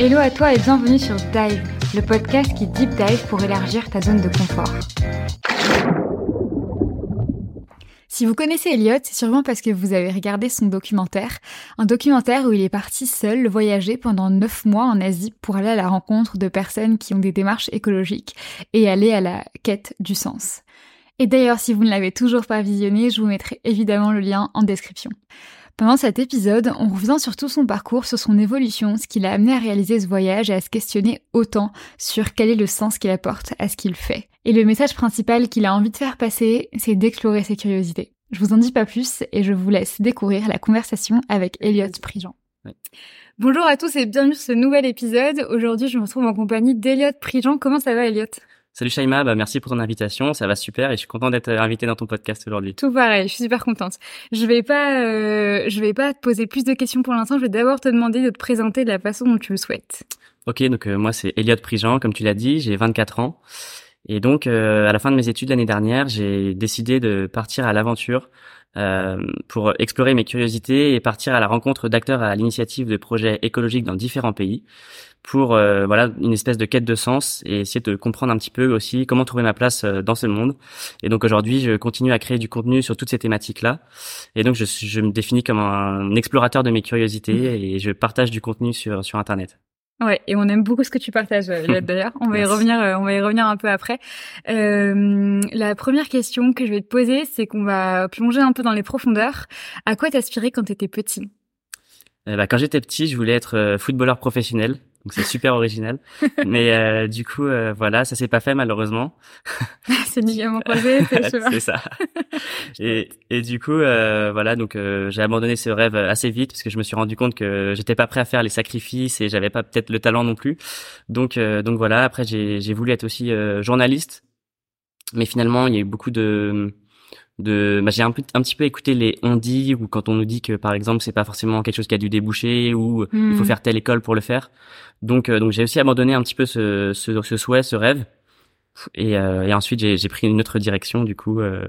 Hello à toi et bienvenue sur Dive, le podcast qui deep dive pour élargir ta zone de confort. Si vous connaissez Elliot, c'est sûrement parce que vous avez regardé son documentaire, un documentaire où il est parti seul voyager pendant 9 mois en Asie pour aller à la rencontre de personnes qui ont des démarches écologiques et aller à la quête du sens. Et d'ailleurs, si vous ne l'avez toujours pas visionné, je vous mettrai évidemment le lien en description. Pendant cet épisode, on revient sur tout son parcours, sur son évolution, ce qui l'a amené à réaliser ce voyage et à se questionner autant sur quel est le sens qu'il apporte à ce qu'il fait. Et le message principal qu'il a envie de faire passer, c'est d'explorer ses curiosités. Je vous en dis pas plus et je vous laisse découvrir la conversation avec Elliot Prigent. Bonjour à tous et bienvenue sur ce nouvel épisode. Aujourd'hui, je me retrouve en compagnie d'Elliot Prigent. Comment ça va, Elliot Salut Shaima, bah merci pour ton invitation, ça va super et je suis content d'être invité dans ton podcast aujourd'hui. Tout pareil, je suis super contente. Je vais pas, euh, je vais pas te poser plus de questions pour l'instant. Je vais d'abord te demander de te présenter de la façon dont tu le souhaites. Ok, donc euh, moi c'est Elliot Prigent, comme tu l'as dit, j'ai 24 ans et donc euh, à la fin de mes études l'année dernière, j'ai décidé de partir à l'aventure euh, pour explorer mes curiosités et partir à la rencontre d'acteurs à l'initiative de projets écologiques dans différents pays pour euh, voilà une espèce de quête de sens et essayer de comprendre un petit peu aussi comment trouver ma place euh, dans ce monde. Et donc aujourd'hui, je continue à créer du contenu sur toutes ces thématiques-là. Et donc je, je me définis comme un explorateur de mes curiosités mmh. et je partage du contenu sur sur internet. Ouais, et on aime beaucoup ce que tu partages euh, d'ailleurs. On va y revenir, on va y revenir un peu après. Euh, la première question que je vais te poser, c'est qu'on va plonger un peu dans les profondeurs. À quoi t'aspirais quand t'étais petit? Bah, Quand j'étais petit, je voulais être footballeur professionnel. Donc c'est super original. Mais euh, du coup, euh, voilà, ça s'est pas fait malheureusement. c'est ligament croisé, c'est ça. Et, et du coup, euh, voilà, donc euh, j'ai abandonné ce rêve assez vite parce que je me suis rendu compte que j'étais pas prêt à faire les sacrifices et j'avais pas peut-être le talent non plus. Donc euh, donc voilà. Après, j'ai j'ai voulu être aussi journaliste, mais finalement, il y a eu beaucoup de de bah, j'ai un, un petit peu écouté les on dit ou quand on nous dit que par exemple c'est pas forcément quelque chose qui a dû déboucher ou il faut hmm. faire telle école pour le faire. Donc euh, donc j'ai aussi abandonné un petit peu ce, ce, ce souhait ce rêve. Et, euh, et ensuite j'ai pris une autre direction du coup euh,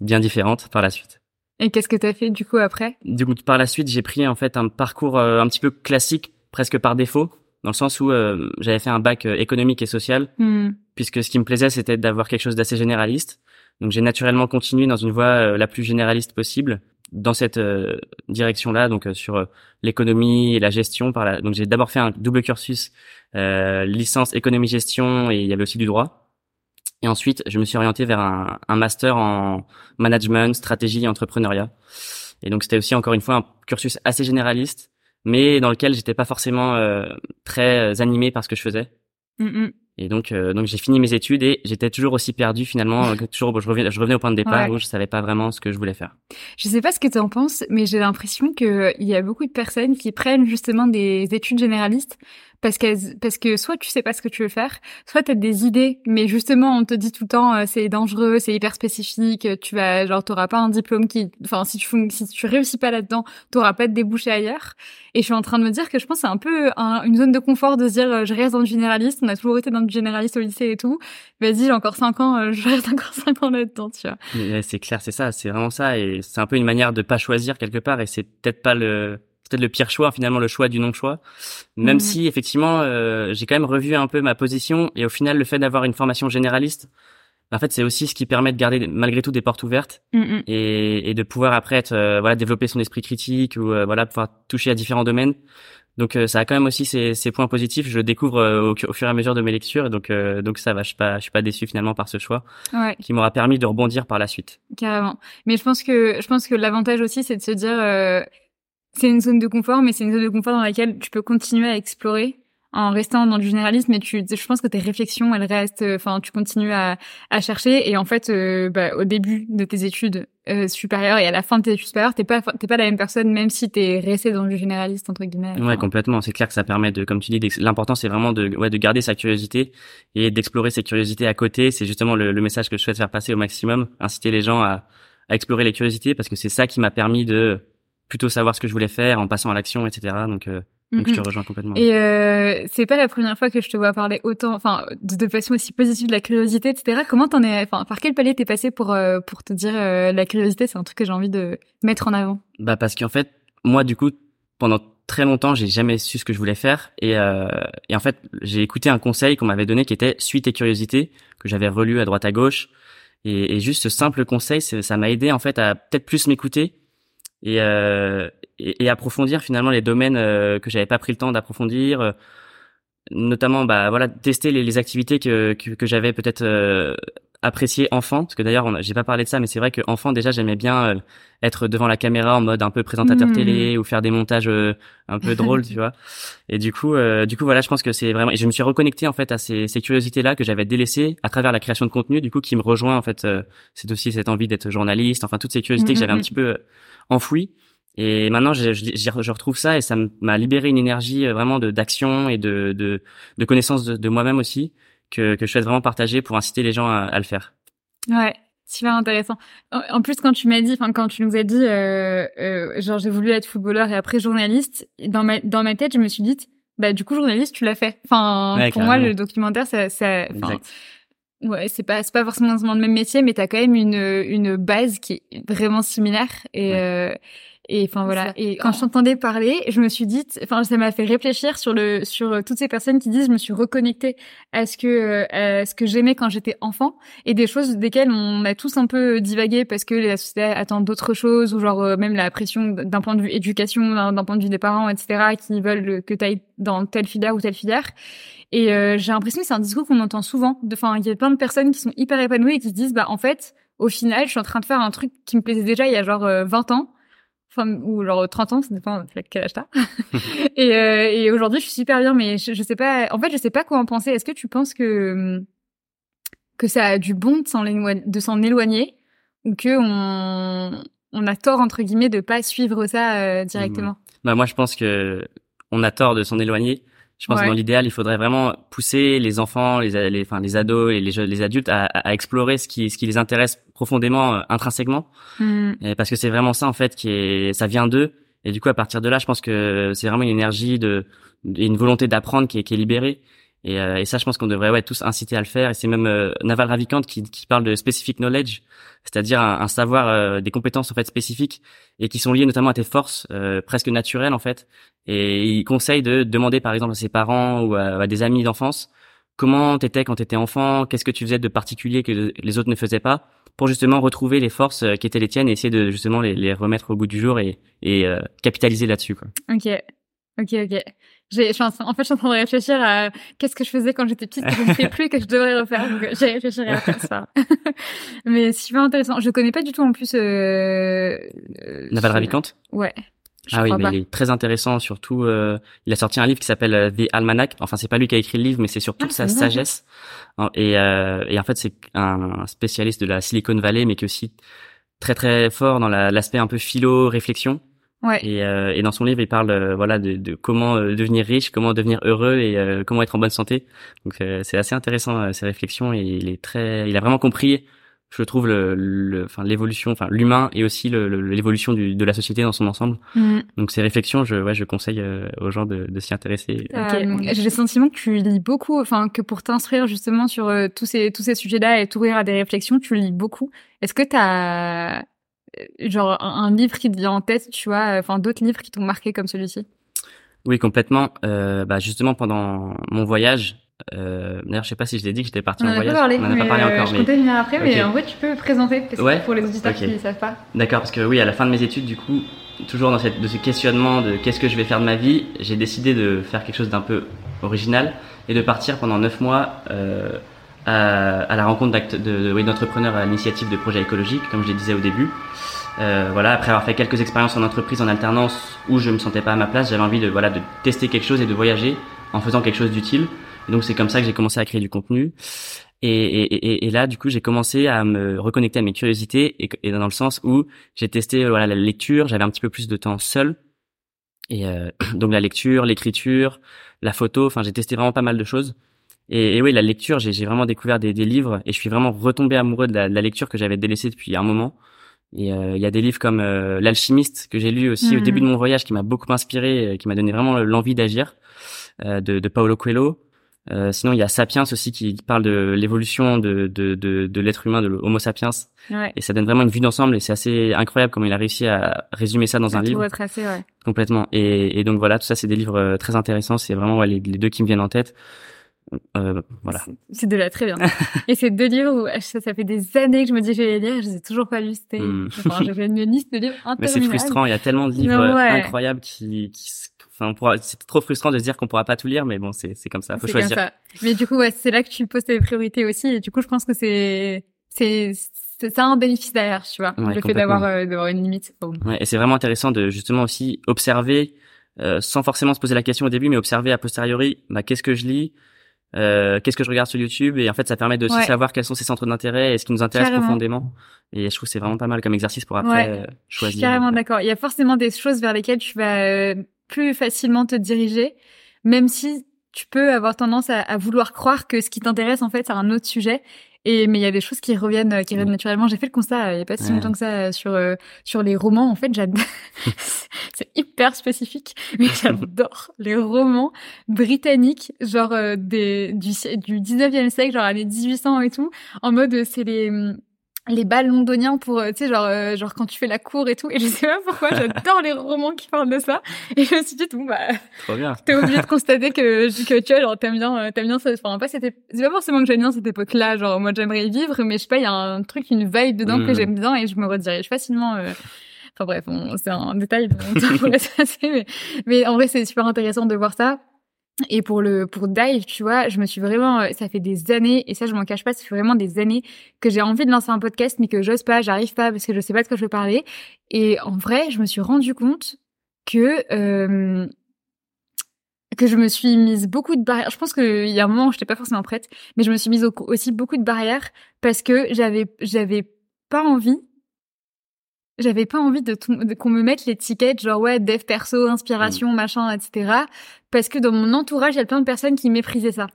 bien différente par la suite. Et qu'est-ce que tu as fait du coup après? Du coup par la suite j'ai pris en fait un parcours un petit peu classique presque par défaut dans le sens où j'avais fait un bac économique et social hmm. puisque ce qui me plaisait c'était d'avoir quelque chose d'assez généraliste donc j'ai naturellement continué dans une voie euh, la plus généraliste possible dans cette euh, direction-là, donc euh, sur l'économie et la gestion. Par la... Donc j'ai d'abord fait un double cursus, licence économie-gestion et il y avait aussi du droit. Et ensuite, je me suis orienté vers un, un master en management, stratégie et entrepreneuriat. Et donc c'était aussi encore une fois un cursus assez généraliste, mais dans lequel j'étais pas forcément très animé par ce que je faisais. Mm, mm. Et donc, euh, donc j'ai fini mes études et j'étais toujours aussi perdu finalement. Euh, toujours, je revenais, je revenais au point de départ où je savais pas vraiment ce que je voulais faire. Je sais pas ce que tu en penses, mais j'ai l'impression que il y a beaucoup de personnes qui prennent justement des études généralistes parce que parce que soit tu sais pas ce que tu veux faire, soit tu as des idées, mais justement on te dit tout le temps euh, c'est dangereux, c'est hyper spécifique, tu vas genre t'auras pas un diplôme qui, enfin si tu si tu réussis pas là-dedans, t'auras pas de débouché ailleurs. Et je suis en train de me dire que je pense c'est un peu une zone de confort de se dire euh, je reste dans le généraliste, on a toujours été dans le généraliste au lycée et tout. Vas-y j'ai encore cinq ans, euh, je reste encore cinq ans là-dedans, tu vois. C'est clair, c'est ça, c'est vraiment ça, et c'est un peu une manière de pas choisir quelque part, et c'est peut-être pas le peut-être le pire choix finalement le choix du non choix même mhm. si effectivement euh, j'ai quand même revu un peu ma position et au final le fait d'avoir une formation généraliste en fait c'est aussi ce qui permet de garder malgré tout des portes ouvertes mhm. et, et, de pouvoir après être, euh, voilà développer son esprit critique ou euh, voilà pouvoir toucher à différents domaines donc ça a quand même aussi ses, ses points positifs je le découvre au, fur et à mesure de mes lectures donc donc ça va je suis pas je suis pas déçu finalement par ce choix ouais. qui m'aura permis de rebondir par la suite carrément mais je pense que je pense que l'avantage aussi c'est de se dire c'est une zone de confort, mais c'est une zone de confort dans laquelle tu peux continuer à explorer en restant dans le généralisme, mais tu, je pense que tes réflexions, elles restent, enfin, tu continues à, à chercher, et en fait, euh, bah, au début de tes études euh, supérieures et à la fin de tes études supérieures, t'es pas, t'es pas la même personne, même si t'es resté dans le généraliste entre guillemets. Ouais, complètement. C'est clair que ça permet de, comme tu dis, l'important c'est vraiment de, ouais, de garder sa curiosité et d'explorer ses curiosités à côté. C'est justement le, le, message que je souhaite faire passer au maximum, inciter les gens à, à explorer les curiosités, parce que c'est ça qui m'a permis de plutôt savoir ce que je voulais faire en passant à l'action, etc. Donc, euh, donc je te mhm. rejoins complètement. Et euh, c'est pas la première fois que je te vois parler autant, enfin, de, de façon aussi positive de la curiosité, etc. Comment t'en es, enfin, par quel palier t'es passé pour euh, pour te dire euh, la curiosité, c'est un truc que j'ai envie de mettre en avant? Bah parce qu'en fait, moi, du coup, pendant très longtemps, j'ai jamais su ce que je voulais faire. Et, euh, et en fait, j'ai écouté un conseil qu'on m'avait donné qui était suite et curiosité, que j'avais relu à droite à gauche. Et, et juste ce simple conseil, ça m'a aidé en fait à peut-être plus m'écouter et, euh, et, approfondir finalement les domaines euh, que j'avais pas pris le temps d'approfondir. Euh, notamment, bah voilà, tester les, les activités que, que, que j'avais peut-être euh, apprécié enfant, parce que d'ailleurs, j'ai pas parlé de ça, mais c'est vrai que enfant déjà, j'aimais bien euh, être devant la caméra en mode un peu présentateur hmm. télé ou faire des montages euh, un peu drôles, tu vois. Et du coup, euh, du coup, voilà, je pense que c'est vraiment. Et je me suis reconnecté en fait à ces, ces curiosités-là que j'avais délaissées à travers la création de contenu, du coup, qui me rejoint en fait. c'est aussi cette envie d'être journaliste, enfin toutes ces curiosités que j'avais un hmm, petit peu enfouies. Et maintenant, je, je, je, retrouve ça et ça m'a libéré une énergie vraiment de d'action et de, de, de connaissance de, de moi-même aussi que, que je souhaite vraiment partager pour inciter les gens à, à le faire. Ouais, super intéressant. En plus, quand tu m'as dit, enfin quand tu nous as dit, euh, euh, genre j'ai voulu être footballeur et après journaliste, dans ma dans ma tête, je me suis dit, bah du coup journaliste, tu l'as fait. Enfin, pour moi, le documentaire, ça, ça ouais, c'est pas c'est pas forcément le même métier, mais t'as quand même une une base qui est vraiment similaire. Et euh, et enfin voilà. Et quand je t'entendais parler, je me suis dit, enfin ça m'a fait réfléchir sur le sur euh, toutes ces personnes qui disent, je me suis reconnectée à ce que euh, à ce que j'aimais quand j'étais enfant et des choses desquelles on a tous un peu divagué parce que la société attend d'autres choses ou genre euh, même la pression d'un point de vue éducation, d'un point de vue des parents, etc. qui veulent que tu ailles dans telle filière ou telle filière. Et j'ai l'impression que c'est un discours qu'on entend souvent. Enfin, il y a plein de personnes qui sont hyper épanouies et qui se disent, bah en fait, au final, je suis en train de faire un truc qui me plaisait déjà il y a genre 20 ans ou genre 30 ans, ça dépend de quel âge t'as. et euh, et aujourd'hui, je suis super bien, mais je, je, sais pas. En fait, je sais pas quoi en penser. Est-ce que tu penses que que ça a du bon de s'en éloigner ou que on on a tort entre guillemets de pas suivre ça euh, directement? Bah moi, je pense que on a tort de s'en éloigner je pense que dans l'idéal, il faudrait vraiment pousser les enfants, les, les, enfin, les ados et les, les adultes à, à, explorer ce qui, ce qui les intéresse profondément, euh, intrinsèquement, mm. et parce que c'est vraiment ça en fait qui est, ça vient d'eux. Et du coup, à partir de là, je pense que c'est vraiment une énergie de, une volonté d'apprendre qui est, qui est libérée. Et, euh, et, ça, je pense qu'on devrait ouais, tous inciter à le faire. Et c'est même euh, Naval Ravikant qui, qui, parle de specific knowledge, c'est-à-dire un, savoir, euh, des compétences en fait spécifiques et qui sont liées notamment à tes forces presque naturelles en fait. Et il conseille de demander par exemple à ses parents ou à, des amis d'enfance comment t'étais quand t'étais enfant, qu'est-ce que tu faisais de particulier que les autres ne faisaient pas, pour justement retrouver les forces qui étaient les tiennes et essayer de justement les, les remettre au goût du jour et, et capitaliser là-dessus. Ok, ok, ok. J'ai, en, en fait, je suis en train de réfléchir à qu'est-ce que je faisais quand j'étais petite que je ne fais plus que je devrais refaire. Donc, j'ai réfléchi à faire ça. Mais c'est super intéressant. Je connais pas du tout en plus. Euh, euh Naval Ravikant? Ouais. ah oui, mais il est très intéressant. Surtout, euh, il a sorti un livre qui s'appelle euh, The Almanac. Enfin, c'est pas lui qui a écrit le livre, mais c'est sur toute ah, sa sagesse. Et, euh, et en fait, c'est un spécialiste de la Silicon Valley, mais qui est aussi très très fort dans l'aspect un peu philo réflexion. Ouais. Et, euh, et, dans son livre, il parle euh, voilà de, de, comment euh, devenir riche, comment devenir heureux et euh, comment être en bonne santé. Donc c'est assez intéressant ces réflexions et il est très, il a vraiment compris, je trouve le, enfin l'évolution, enfin l'humain et aussi l'évolution de la société dans son ensemble. Mm. Donc ces réflexions, je ouais, je conseille aux gens de, de s'y intéresser. J'ai le sentiment que tu lis beaucoup, enfin que pour t'instruire justement sur tous ces tous ces sujets-là et t'ouvrir à des réflexions, tu lis beaucoup. Est-ce que tu as euh, genre un, livre qui te vient en tête, tu vois, enfin d'autres livres qui t'ont marqué comme celui-ci? Oui, complètement. Euh, bah justement pendant mon voyage, euh, d'ailleurs je sais pas si je l'ai dit que j'étais parti en voyage. Parlé, on en a pas parlé encore. Je mais... venir après, mais en vrai tu peux présenter pour les auditeurs qui ne savent pas. D'accord, parce que oui, à la fin de mes études, du coup, toujours dans cette, de ce questionnement de qu'est-ce que je vais faire de ma vie, j'ai décidé de faire quelque chose d'un peu original et de partir pendant neuf mois. Euh, à, à, la rencontre de, de, d'entrepreneurs à l'initiative de projets écologiques, comme je le disais au début. Euh, voilà, après avoir fait quelques expériences en entreprise en alternance où je me sentais pas à ma place, j'avais envie de voilà de tester quelque chose et de voyager en faisant quelque chose d'utile. Donc c'est comme ça que j'ai commencé à créer du contenu. Et, et, et, et là, du coup, j'ai commencé à me reconnecter à mes curiosités et, et dans le sens où j'ai testé voilà la lecture, j'avais un petit peu plus de temps seul. Et euh, donc la lecture, l'écriture, la photo, enfin j'ai testé vraiment pas mal de choses. Et, et oui, la lecture, j'ai vraiment découvert des, des, livres et je suis vraiment retombé amoureux de la, de la lecture que j'avais délaissée depuis un moment. Et euh, il y a des livres comme euh, L'alchimiste que j'ai lu aussi au début de mhm. mon voyage qui m'a beaucoup inspiré, qui m'a donné vraiment l'envie d'agir, euh, de, de Paulo Coelho. Sinon, il y a Sapiens aussi qui parle de l'évolution de, de, de, de l'être humain, de l'Homo sapiens. Ouais. Et ça donne vraiment une vue d'ensemble et c'est assez incroyable comment il a réussi à résumer ça dans un livre. Retracer, ouais. Complètement. Et, et, donc voilà, tout ça, c'est des livres très intéressants. C'est vraiment les, les, deux qui me viennent en tête. Euh, voilà. C'est de là très bien. et c'est deux livres où ça, ça, fait des années que je me dis que je vais les lire, je les ai toujours pas lus. Hmm. Enfin, j'ai une liste de livres Mais c'est frustrant. Il y a tellement de livres incroyables qui, qui Enfin, c'est trop frustrant de se dire qu'on pourra pas tout lire, mais bon, c'est c'est comme ça, faut choisir. Ça. Mais du coup, ouais, c'est là que tu poses tes priorités aussi, et du coup, je pense que c'est c'est c'est ça un bénéfice derrière, tu vois, le fait d'avoir euh, d'avoir une limite. Ouais, et c'est vraiment intéressant de justement aussi observer, euh, sans forcément se poser la question au début, mais observer a posteriori, bah qu'est-ce que je lis, euh, qu'est-ce que je regarde sur YouTube et en fait ça permet de aussi savoir quels sont ses centres d'intérêt et ce qui nous intéresse profondément et je trouve c'est vraiment pas mal comme exercice pour après euh, choisir. Je suis carrément d'accord. Il y a forcément des choses vers lesquelles tu vas euh, plus facilement te diriger, même si tu peux avoir tendance à, à vouloir croire que ce qui t'intéresse en fait c'est un autre sujet et mais il y a des choses qui reviennent, euh, qui reviennent naturellement. J'ai fait le constat euh, il y a pas si longtemps que ça euh, sur sur les romans. En fait, j'adore. c'est hyper spécifique, mais j'adore les romans britanniques, genre des du du 19e siècle, genre années 1800 et tout, en mode c'est les hum, les bals londoniens pour tu sais genre genre quand tu fais la cour et tout. Et je sais pas pourquoi j'adore les romans qui parlent de ça. Et je me suis dit bon bah t'es obligé de constater que que tu vois genre t'aimes bien t'aimes bien ça enfin pas c'était c'est pas forcément que j'aime bien cette époque là genre moi j'aimerais y vivre mais je sais pas il y a un truc une vibe dedans que j'aime bien et je me redirige facilement euh... enfin bref c'est un détail de... mais, mais en vrai c'est super intéressant de voir ça et pour le pour Dive, tu vois, je me suis vraiment, euh, ça fait des années et ça je m'en cache pas, ça fait vraiment des années que j'ai envie de lancer un podcast mais que j'ose pas, j'arrive pas parce que je sais pas de quoi je veux parler. Et en vrai, je me suis rendu compte que euh, que je me suis mise beaucoup de barrières. Je pense qu'il y a un moment où j'étais pas forcément prête, mais je me suis mise aussi beaucoup de barrières parce que j'avais j'avais pas envie j'avais pas envie de, de qu'on me mette l'étiquette genre ouais dev perso inspiration mm. machin etc parce que dans mon entourage il y a plein de personnes qui méprisaient ça.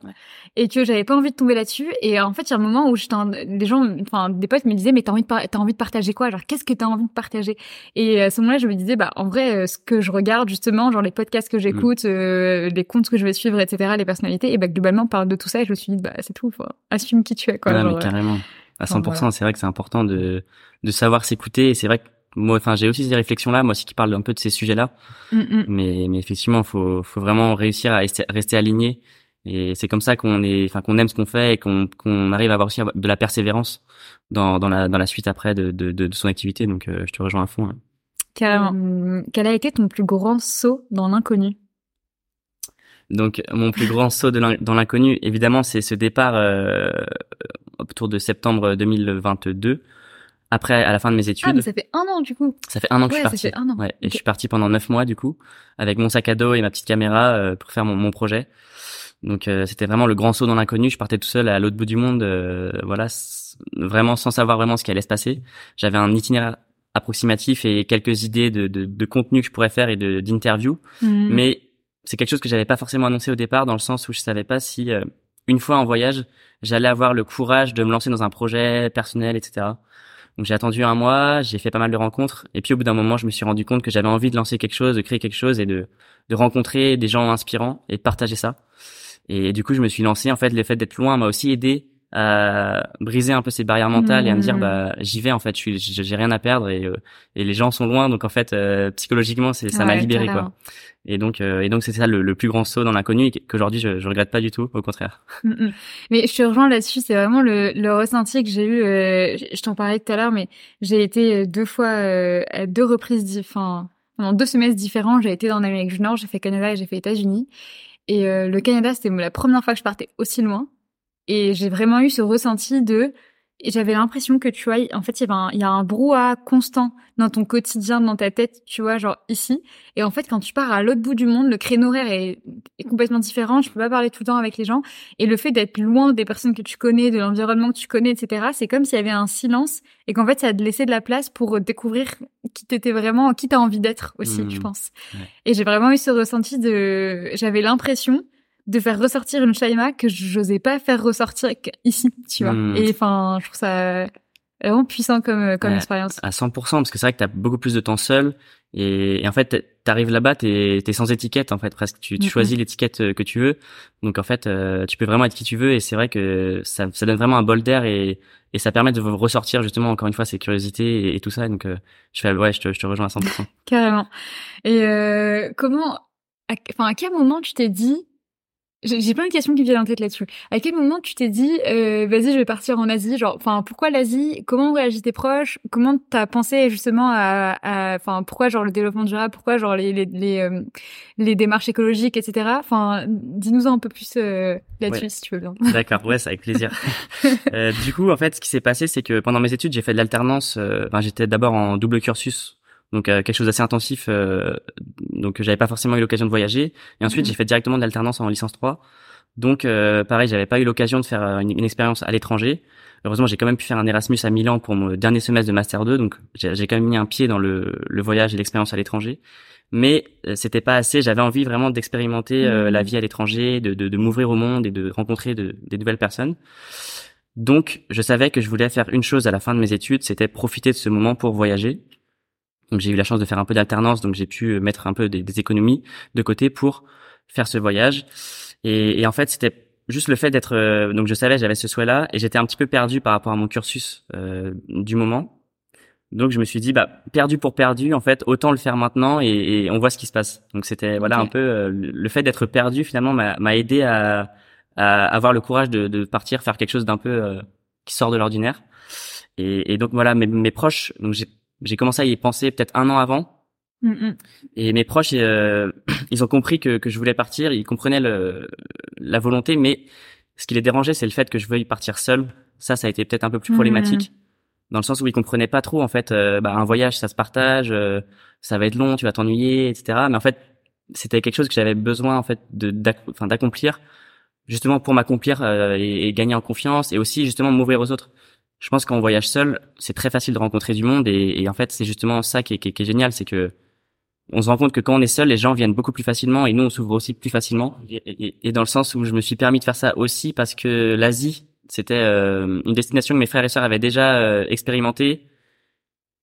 Et que j'avais pas envie de tomber là-dessus. Et en fait il y a un moment où j'étais des gens enfin des potes me disaient mais t'as envie de t'as envie de partager quoi? Genre qu'est-ce que t'as envie de partager? Et à ce moment-là je me disais bah en vrai euh, ce que je regarde justement genre les podcasts que j'écoute mm. euh, les comptes que je vais suivre etc les personnalités et bah globalement parle de tout ça et je me suis dit bah c'est tout faut assume qui tu es quoi mais carrément à 100%. C'est vrai que c'est important de, de savoir s'écouter. Et c'est vrai que moi, enfin, j'ai aussi ces réflexions-là, moi aussi qui parle un peu de ces sujets-là. Mm, mm. Mais, mais effectivement, faut, faut vraiment réussir à rester aligné. Et c'est comme ça qu'on est, enfin, qu'on aime ce qu'on fait et qu'on, qu'on arrive à avoir aussi de la persévérance dans, dans la, dans la suite après de, de, de, son activité. Donc, euh, je te rejoins à fond. Hein. Carrément. Hum, quel a été ton plus grand saut dans l'inconnu? Donc mon plus grand saut dans l'inconnu, évidemment, c'est ce départ euh, autour de septembre 2022. Après, à la fin de mes études. Ah, mais ça fait un an du coup. Ça fait un an que je suis parti. Ça fait un an. Ouais, et je suis parti pendant neuf mois du coup, avec mon sac à dos et ma petite caméra euh, pour faire mon, mon projet. Donc euh, c'était vraiment le grand saut dans l'inconnu. Je partais tout seul à l'autre bout du monde, euh, voilà, vraiment sans savoir vraiment ce qui allait se passer. J'avais un itinéraire approximatif et quelques idées de, de, de contenu que je pourrais faire et d'interviews, mmh. mais c'est quelque chose que j'avais pas forcément annoncé au départ dans le sens où je savais pas si une fois en voyage, j'allais avoir le courage de me lancer dans un projet personnel, etc. Donc j'ai attendu un mois, j'ai fait pas mal de rencontres, et puis au bout d'un moment, je me suis rendu compte que j'avais envie de lancer quelque chose, de créer quelque chose et de, de rencontrer des gens inspirants et de partager ça. Et du coup, je me suis lancé. En fait, le fait d'être loin m'a aussi aidé à briser un peu ces barrières mentales et à me dire mmh. bah j'y vais en fait je suis j'ai rien à perdre et euh, et les gens sont loin donc en fait euh, psychologiquement c'est ça m'a libéré quoi. et donc euh, et donc c'est ça le, plus grand saut dans l'inconnu et qu'aujourd'hui je, je regrette pas du tout au contraire. Mmh, mmh. mais je te rejoins là-dessus c'est vraiment le, le ressenti que j'ai eu je t'en parlais tout à l'heure mais j'ai été deux fois à deux reprises enfin pendant deux semestres différents j'ai été dans l'Amérique du Nord j'ai fait Canada et j'ai fait États-Unis. Et le Canada c'était la première fois que je partais aussi loin et j'ai vraiment eu ce ressenti de j'avais l'impression que tu vois, en fait, il y, un, il y a un brouhaha constant dans ton quotidien, dans ta tête, tu vois, genre ici. Et en fait, quand tu pars à l'autre bout du monde, le créneau horaire est, est, complètement différent. Je peux pas parler tout le temps avec les gens. Et le fait d'être loin des personnes que tu connais, de l'environnement que tu connais, etc., c'est comme s'il y avait un silence et qu'en fait, ça te laissait de la place pour découvrir qui t'étais vraiment, qui t'as envie d'être aussi, je mmh. pense. Et j'ai vraiment eu ce ressenti de, j'avais l'impression de faire ressortir une Shaima que j'osais pas faire ressortir ici, tu vois. Hmm. Et enfin, je trouve ça vraiment puissant comme comme expérience. À 100%, parce que c'est vrai que tu as beaucoup plus de temps seul et, en fait t'arrives là-bas t'es es sans étiquette en fait presque tu, tu choisis l'étiquette euh, que tu veux donc en fait euh, tu peux vraiment être qui tu veux et c'est vrai que ça, ça donne vraiment un bol d'air et, et ça permet de ressortir justement encore une fois ces curiosités et, tout ça donc euh, je fais ouais je te, je te rejoins à 100% carrément et comment enfin à quel moment tu t'es dit j'ai plein de questions qui viennent en tête là-dessus. À quel moment tu t'es dit, euh, vas-y, je vais partir en Asie Genre, enfin, pourquoi l'Asie? Comment réagissent tes proches? Comment t'as pensé justement à, enfin, pourquoi genre le développement durable? Pourquoi genre les les les, euh, les démarches écologiques, etc. Enfin, dis-nous un peu plus euh, là-dessus si tu veux bien. D'accord, ouais, c'est avec plaisir. euh, du coup, en fait, ce qui s'est passé, c'est que pendant mes études, j'ai fait de l'alternance. Enfin, j'étais d'abord en double cursus donc euh, quelque chose d'assez intensif. Euh, donc j'avais pas forcément eu l'occasion de voyager. Et ensuite mhm. j'ai fait directement de l'alternance en licence 3. Donc euh, pareil, j'avais pas eu l'occasion de faire une, une expérience à l'étranger. Heureusement, j'ai quand même pu faire un Erasmus à Milan pour mon dernier semestre de master 2, donc j'ai quand même mis un pied dans le, le voyage et l'expérience à l'étranger. Mais c'était pas assez. J'avais envie vraiment d'expérimenter mhm. la vie à l'étranger, de, de, de m'ouvrir au monde et de rencontrer de, des nouvelles personnes. Donc, je savais que je voulais faire une chose à la fin de mes études, c'était profiter de ce moment pour voyager. Donc j'ai eu la chance de faire un peu d'alternance, donc j'ai pu mettre un peu des, économies de côté pour faire ce voyage. Et, et en fait, c'était juste le fait d'être. Euh, donc je savais, j'avais ce souhait-là, et j'étais un petit peu perdu par rapport à mon cursus euh, du moment. Donc je me suis dit, bah perdu pour perdu, en fait, autant le faire maintenant et, et on voit ce qui se passe. Donc c'était voilà un peu euh, le fait d'être perdu finalement m'a aidé à, à, avoir le courage de, de partir faire quelque chose d'un peu euh, qui sort de l'ordinaire. Et, et, donc voilà, mes, mes proches, donc j'ai j'ai commencé à y penser peut-être un an avant. Mm, mm. Et mes proches, euh, ils ont compris que, que je voulais partir. Ils comprenaient le, la volonté, mais ce qui les dérangeait, c'est le fait que je veuille partir seul. Ça, ça a été peut-être un peu plus problématique, mm, dans le sens où ils comprenaient pas trop. En fait, euh, bah, un voyage, ça se partage, euh, ça va être long, tu vas t'ennuyer, etc. Mais en fait, c'était quelque chose que j'avais besoin en fait de d'accomplir, justement pour m'accomplir et, et, gagner en confiance, et aussi justement m'ouvrir aux autres je pense qu'en voyage seul, c'est très facile de rencontrer du monde et, et en fait, c'est justement ça qui est, qui, est, génial, c'est que on se rend compte que quand on est seul, les gens viennent beaucoup plus facilement et nous, on s'ouvre aussi plus facilement. Et, et, dans le sens où je me suis permis de faire ça aussi parce que l'Asie, c'était euh, une destination que mes frères et sœurs avaient déjà euh, expérimenté.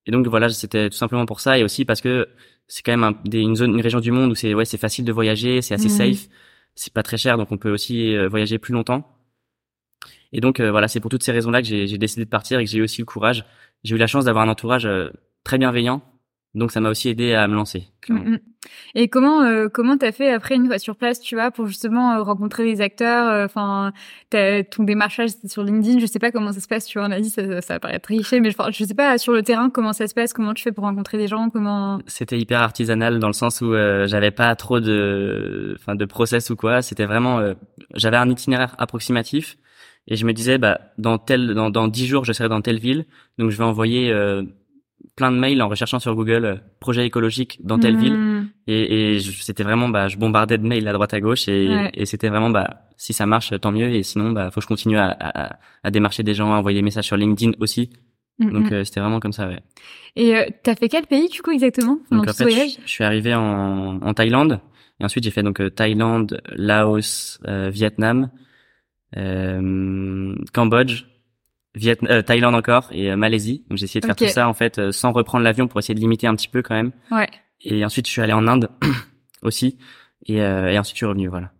Et donc voilà, c'était tout simplement pour ça et aussi parce que c'est quand même un, des, une zone, une région du monde où c'est ouais, c'est facile de voyager, c'est assez mmh. safe, c'est pas très cher, donc on peut aussi euh, voyager plus longtemps. Et donc euh, voilà, c'est pour toutes ces raisons-là que j'ai décidé de partir et que j'ai eu aussi le courage. J'ai eu la chance d'avoir un entourage euh, très bienveillant, donc ça m'a aussi aidé à me lancer. Mm, mm. Et comment euh, comment t'as fait après une fois sur place, tu vois, pour justement euh, rencontrer les acteurs Enfin, ton démarchage sur LinkedIn. Je sais pas comment ça se passe, tu vois, en Asie, ça, ça paraît triché, mais je, je sais pas sur le terrain comment ça se passe, comment tu fais pour rencontrer des gens, comment C'était hyper artisanal dans le sens où j'avais pas trop de enfin de process ou quoi. C'était vraiment j'avais un itinéraire approximatif et je me disais bah dans tel dans dans dix jours je serai dans telle ville. Donc je vais envoyer euh, plein de mails en recherchant sur Google euh, projet écologique dans telle ville. Hmm. et, et c'était vraiment bah je bombardais de mails à droite à gauche. Et, et c'était vraiment bah si ça marche tant mieux. Et sinon bah faut que je continue à, à, à démarcher des gens à envoyer des messages sur LinkedIn aussi. Hmm, donc hmm. Euh, c'était vraiment comme ça ouais. Et euh, t'as fait quel pays du coup exactement donc en fait je, suis arrivé en, en Thaïlande. Et ensuite j'ai fait donc Thaïlande Laos Vietnam euh, Cambodge, Viet euh, Thaïlande encore et euh, Malaisie. Donc j'ai essayé de faire tout ça en fait sans reprendre l'avion pour essayer de limiter un petit peu quand même. Ouais. Et ensuite je suis allé en Inde aussi et, et ensuite je suis revenu voilà.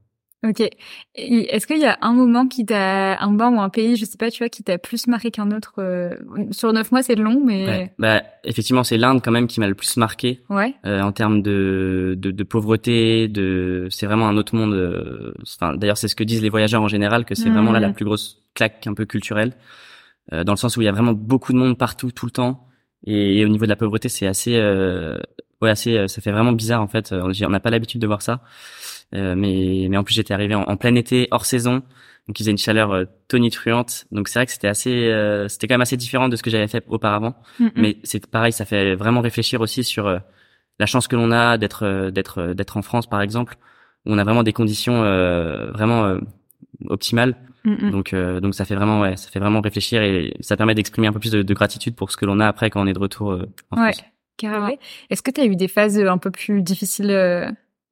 Ok. Est-ce qu'il y a un moment qui t'a, un moment ou un pays, je sais pas, tu vois, qui t'a plus marqué qu'un autre euh, Sur neuf mois, c'est long, mais. Bah, effectivement, c'est l'Inde quand même qui m'a le plus marqué. Ouais. Euh, en termes de, de, de, pauvreté, de, c'est vraiment un autre monde. Euh, enfin, d'ailleurs, c'est ce que disent les voyageurs en général, que c'est vraiment là la plus grosse claque un peu culturelle, euh, dans le sens où il y a vraiment beaucoup de monde partout, tout le temps. Et, au niveau de la pauvreté, c'est assez, ouais, assez, ça fait vraiment bizarre en fait. On n'a pas l'habitude de voir ça. Euh, mais mais en plus j'étais arrivé en, plein été hors saison. Donc il faisait une chaleur euh, tonitruante. Donc c'est vrai que c'était assez euh, c'était quand même assez différent de ce que j'avais fait auparavant. Mais c'est pareil ça fait vraiment réfléchir aussi sur la chance que l'on a d'être d'être d'être en France par exemple. Où on a vraiment des conditions vraiment optimales. Donc donc ça fait vraiment ouais ça fait vraiment réfléchir et ça permet d'exprimer un peu plus de, gratitude pour ce que l'on a après quand on est de retour en ouais, carrément. Est-ce que tu as eu des phases un peu plus difficiles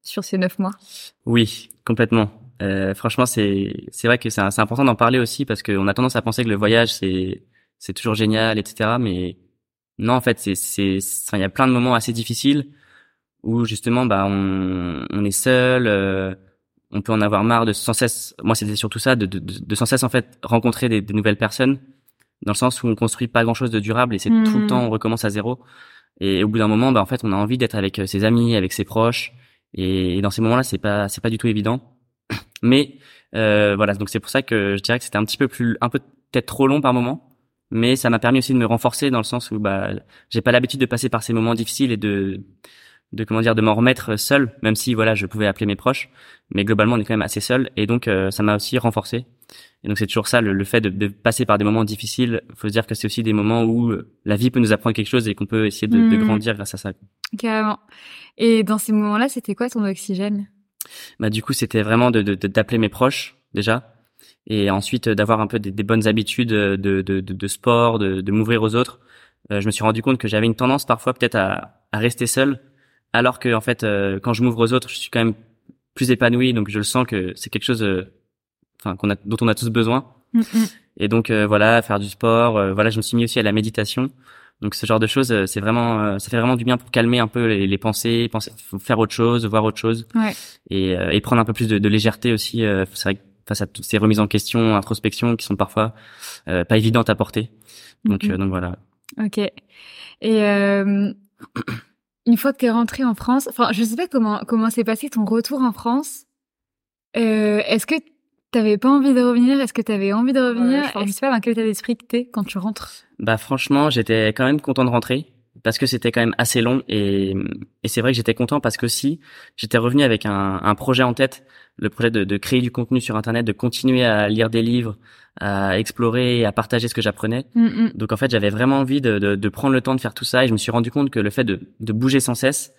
sur ces neuf mois? Oui, complètement. Euh, franchement, c'est c'est vrai que c'est important d'en parler aussi parce qu'on a tendance à penser que le voyage c'est c'est toujours génial, etc. Mais non, en fait, c'est, c'est, il y a plein de moments assez difficiles où justement, bah, on, on est seul, euh, on peut en avoir marre de sans cesse. Moi, c'était surtout ça, de, de, de, sans cesse en fait rencontrer des, nouvelles personnes, dans le sens où on construit pas grand chose de durable et c'est tout le mmh. temps on recommence à zéro. Et au bout d'un moment, bah, en fait, on a envie d'être avec euh, ses amis, avec ses proches. Et, dans ces moments-là, c'est pas, c'est pas du tout évident. Mais euh, voilà, donc c'est pour ça que je dirais que c'était un petit peu plus, un peu peut-être trop long par moment. Mais ça m'a permis aussi de me renforcer dans le sens où bah j'ai pas l'habitude de passer par ces moments difficiles et de de comment dire de m'en remettre seul même si voilà je pouvais appeler mes proches. Mais globalement on est quand même assez seul. Et donc euh, ça m'a aussi renforcé et donc c'est toujours ça le, fait de, de, passer par des moments difficiles. Faut se dire que c'est aussi des moments où euh, la vie peut nous apprendre quelque chose et qu'on peut essayer de, de, hmm. grandir grâce à ça carrément. Et dans ces moments là c'était quoi ton oxygène? Bah du coup c'était vraiment de d'appeler mes proches déjà. Et ensuite euh, d'avoir un peu des, des, bonnes habitudes de, de, de, de sport, de, de m'ouvrir aux autres. Euh, je me suis rendu compte que j'avais une tendance parfois peut-être à, à, rester seul, alors que en fait euh, quand je m'ouvre aux autres, je suis quand même plus épanoui, donc je le sens que c'est quelque chose, enfin qu'on a, dont on a tous besoin. Mm, mm. Et donc voilà, faire du sport. voilà, je me suis mis aussi à la méditation. Donc ce genre de choses, c'est vraiment, ça fait vraiment du bien pour calmer un peu les, les pensées, penser, faire autre chose, voir autre chose, ouais. et, et prendre un peu plus de, de légèreté aussi. c'est vrai que face à toutes ces remises en question, introspection qui sont parfois euh, pas évidentes à porter. Donc, euh, donc voilà. Ok. Et euh, une fois que tu es rentré en France, enfin, je sais pas comment comment s'est passé ton retour en France. Euh, Est-ce que t'avais pas envie de revenir Est-ce que t'avais envie de revenir Je sais pas dans quel état d'esprit t'es quand tu rentres? Bah franchement, j'étais quand même content de rentrer parce que c'était quand même assez long et, et c'est vrai que j'étais content parce que si j'étais revenu avec un, un, projet en tête, le projet de, de, créer du contenu sur internet, de continuer à lire des livres, à explorer et à partager ce que j'apprenais. Mm, mm. Donc en fait j'avais vraiment envie de, de, de, prendre le temps de faire tout ça et je me suis rendu compte que le fait de, de bouger sans cesse,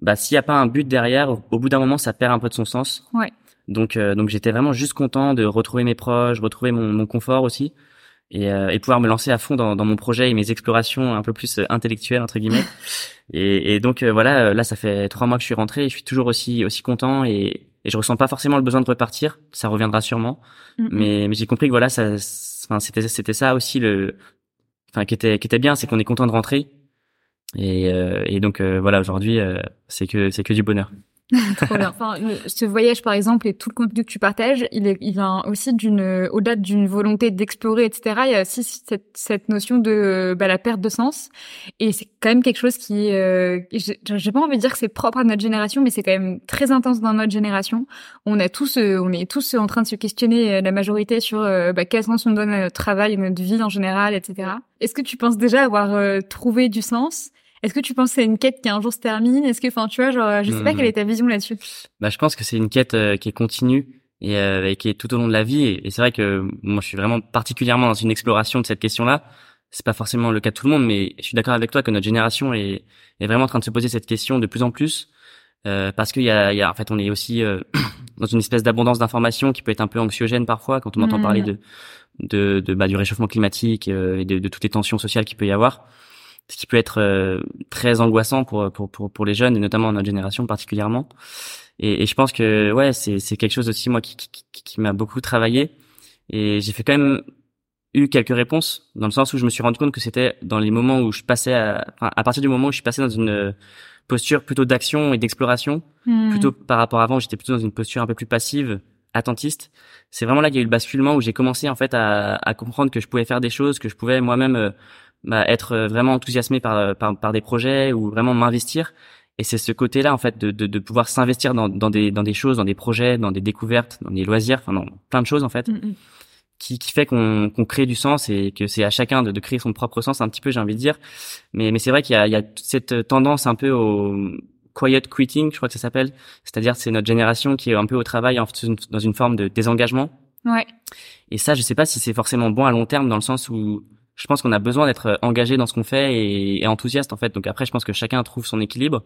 bah s'il n'y a pas un but derrière, au, bout d'un moment ça perd un peu de son sens. Ouais. Donc euh, donc j'étais vraiment juste content de retrouver mes proches, retrouver mon, mon confort aussi et, euh, et pouvoir me lancer à fond dans, dans, mon projet et mes explorations un peu plus euh, intellectuelles entre guillemets. et, et, donc euh, voilà, là ça fait trois mois que je suis rentré et je suis toujours aussi aussi content et, et je ressens pas forcément le besoin de repartir. Ça reviendra sûrement, mais, mais j'ai compris que voilà, ça, enfin c'était c'était ça aussi le, enfin qui était qui était bien, c'est qu'on est content de rentrer. Et, et donc voilà, aujourd'hui c'est que c'est que du bonheur. Trop bien. Enfin, ce voyage, par exemple, et tout le contenu que tu partages, il, est, il vient aussi d'une, au-delà d'une volonté d'explorer, etc. Il y a aussi cette, cette notion de bah, la perte de sens. Et c'est quand même quelque chose qui, euh, j'ai pas envie de dire que c'est propre à notre génération, mais c'est quand même très intense dans notre génération. On a tous, euh, on est tous en train de se questionner, euh, la majorité, sur euh, bah, quel sens on donne à notre travail, à notre vie en général, etc. Est-ce que tu penses déjà avoir trouvé du sens? Est-ce que tu penses que c'est une quête qui un jour se termine? Est-ce que, enfin, tu vois, genre, je sais pas quelle est ta vision là-dessus. Bah, je pense que c'est une quête euh, qui est continue et, euh, et, qui est tout au long de la vie. Et, c'est vrai que moi, je suis vraiment particulièrement dans une exploration de cette question-là. C'est pas forcément le cas de tout le monde, mais je suis d'accord avec toi que notre génération est, est vraiment en train de se poser cette question de plus en plus. Euh, parce qu'il y a, y a, en fait, on est aussi euh, dans une espèce d'abondance d'informations qui peut être un peu anxiogène parfois quand on entend mmh. parler de, de, de bah, du réchauffement climatique et de, de, toutes les tensions sociales qu'il peut y avoir ce qui peut être euh, très angoissant pour, pour, pour, pour, les jeunes et notamment notre génération particulièrement. Et, et je pense que ouais, c'est, c'est quelque chose aussi moi qui, qui, qui, m'a beaucoup travaillé et j'ai fait quand même eu quelques réponses dans le sens où je me suis rendu compte que c'était dans les moments où je passais à, enfin, à partir du moment où je suis passé dans une posture plutôt d'action et d'exploration, hmm. plutôt par rapport à avant, j'étais plutôt dans une posture un peu plus passive, attentiste. C'est vraiment là qu'il y a eu le basculement où j'ai commencé en fait à, à, comprendre que je pouvais faire des choses, que je pouvais moi-même euh, bah, être euh, vraiment enthousiasmé par, euh, par, par des projets ou vraiment m'investir. Et c'est ce côté-là, en fait, de, de, de pouvoir s'investir dans, dans, des, dans des choses, dans des projets, dans des découvertes, dans des loisirs, enfin, dans plein de choses, en fait, mm, qui, qui fait qu'on qu'on crée du sens et que c'est à chacun de, de créer son propre sens, un petit peu, j'ai envie de dire. Mais, mais c'est vrai qu'il y a, il y a cette tendance un peu au quiet quitting, je crois que ça s'appelle. C'est-à-dire, c'est notre génération qui est un peu au travail en, dans une forme de désengagement. Ouais. Et ça, je sais pas si c'est forcément bon à long terme dans le sens où je pense qu'on a besoin d'être euh, engagé dans ce qu'on fait et, et, enthousiaste en fait. Donc après, je pense que chacun trouve son équilibre.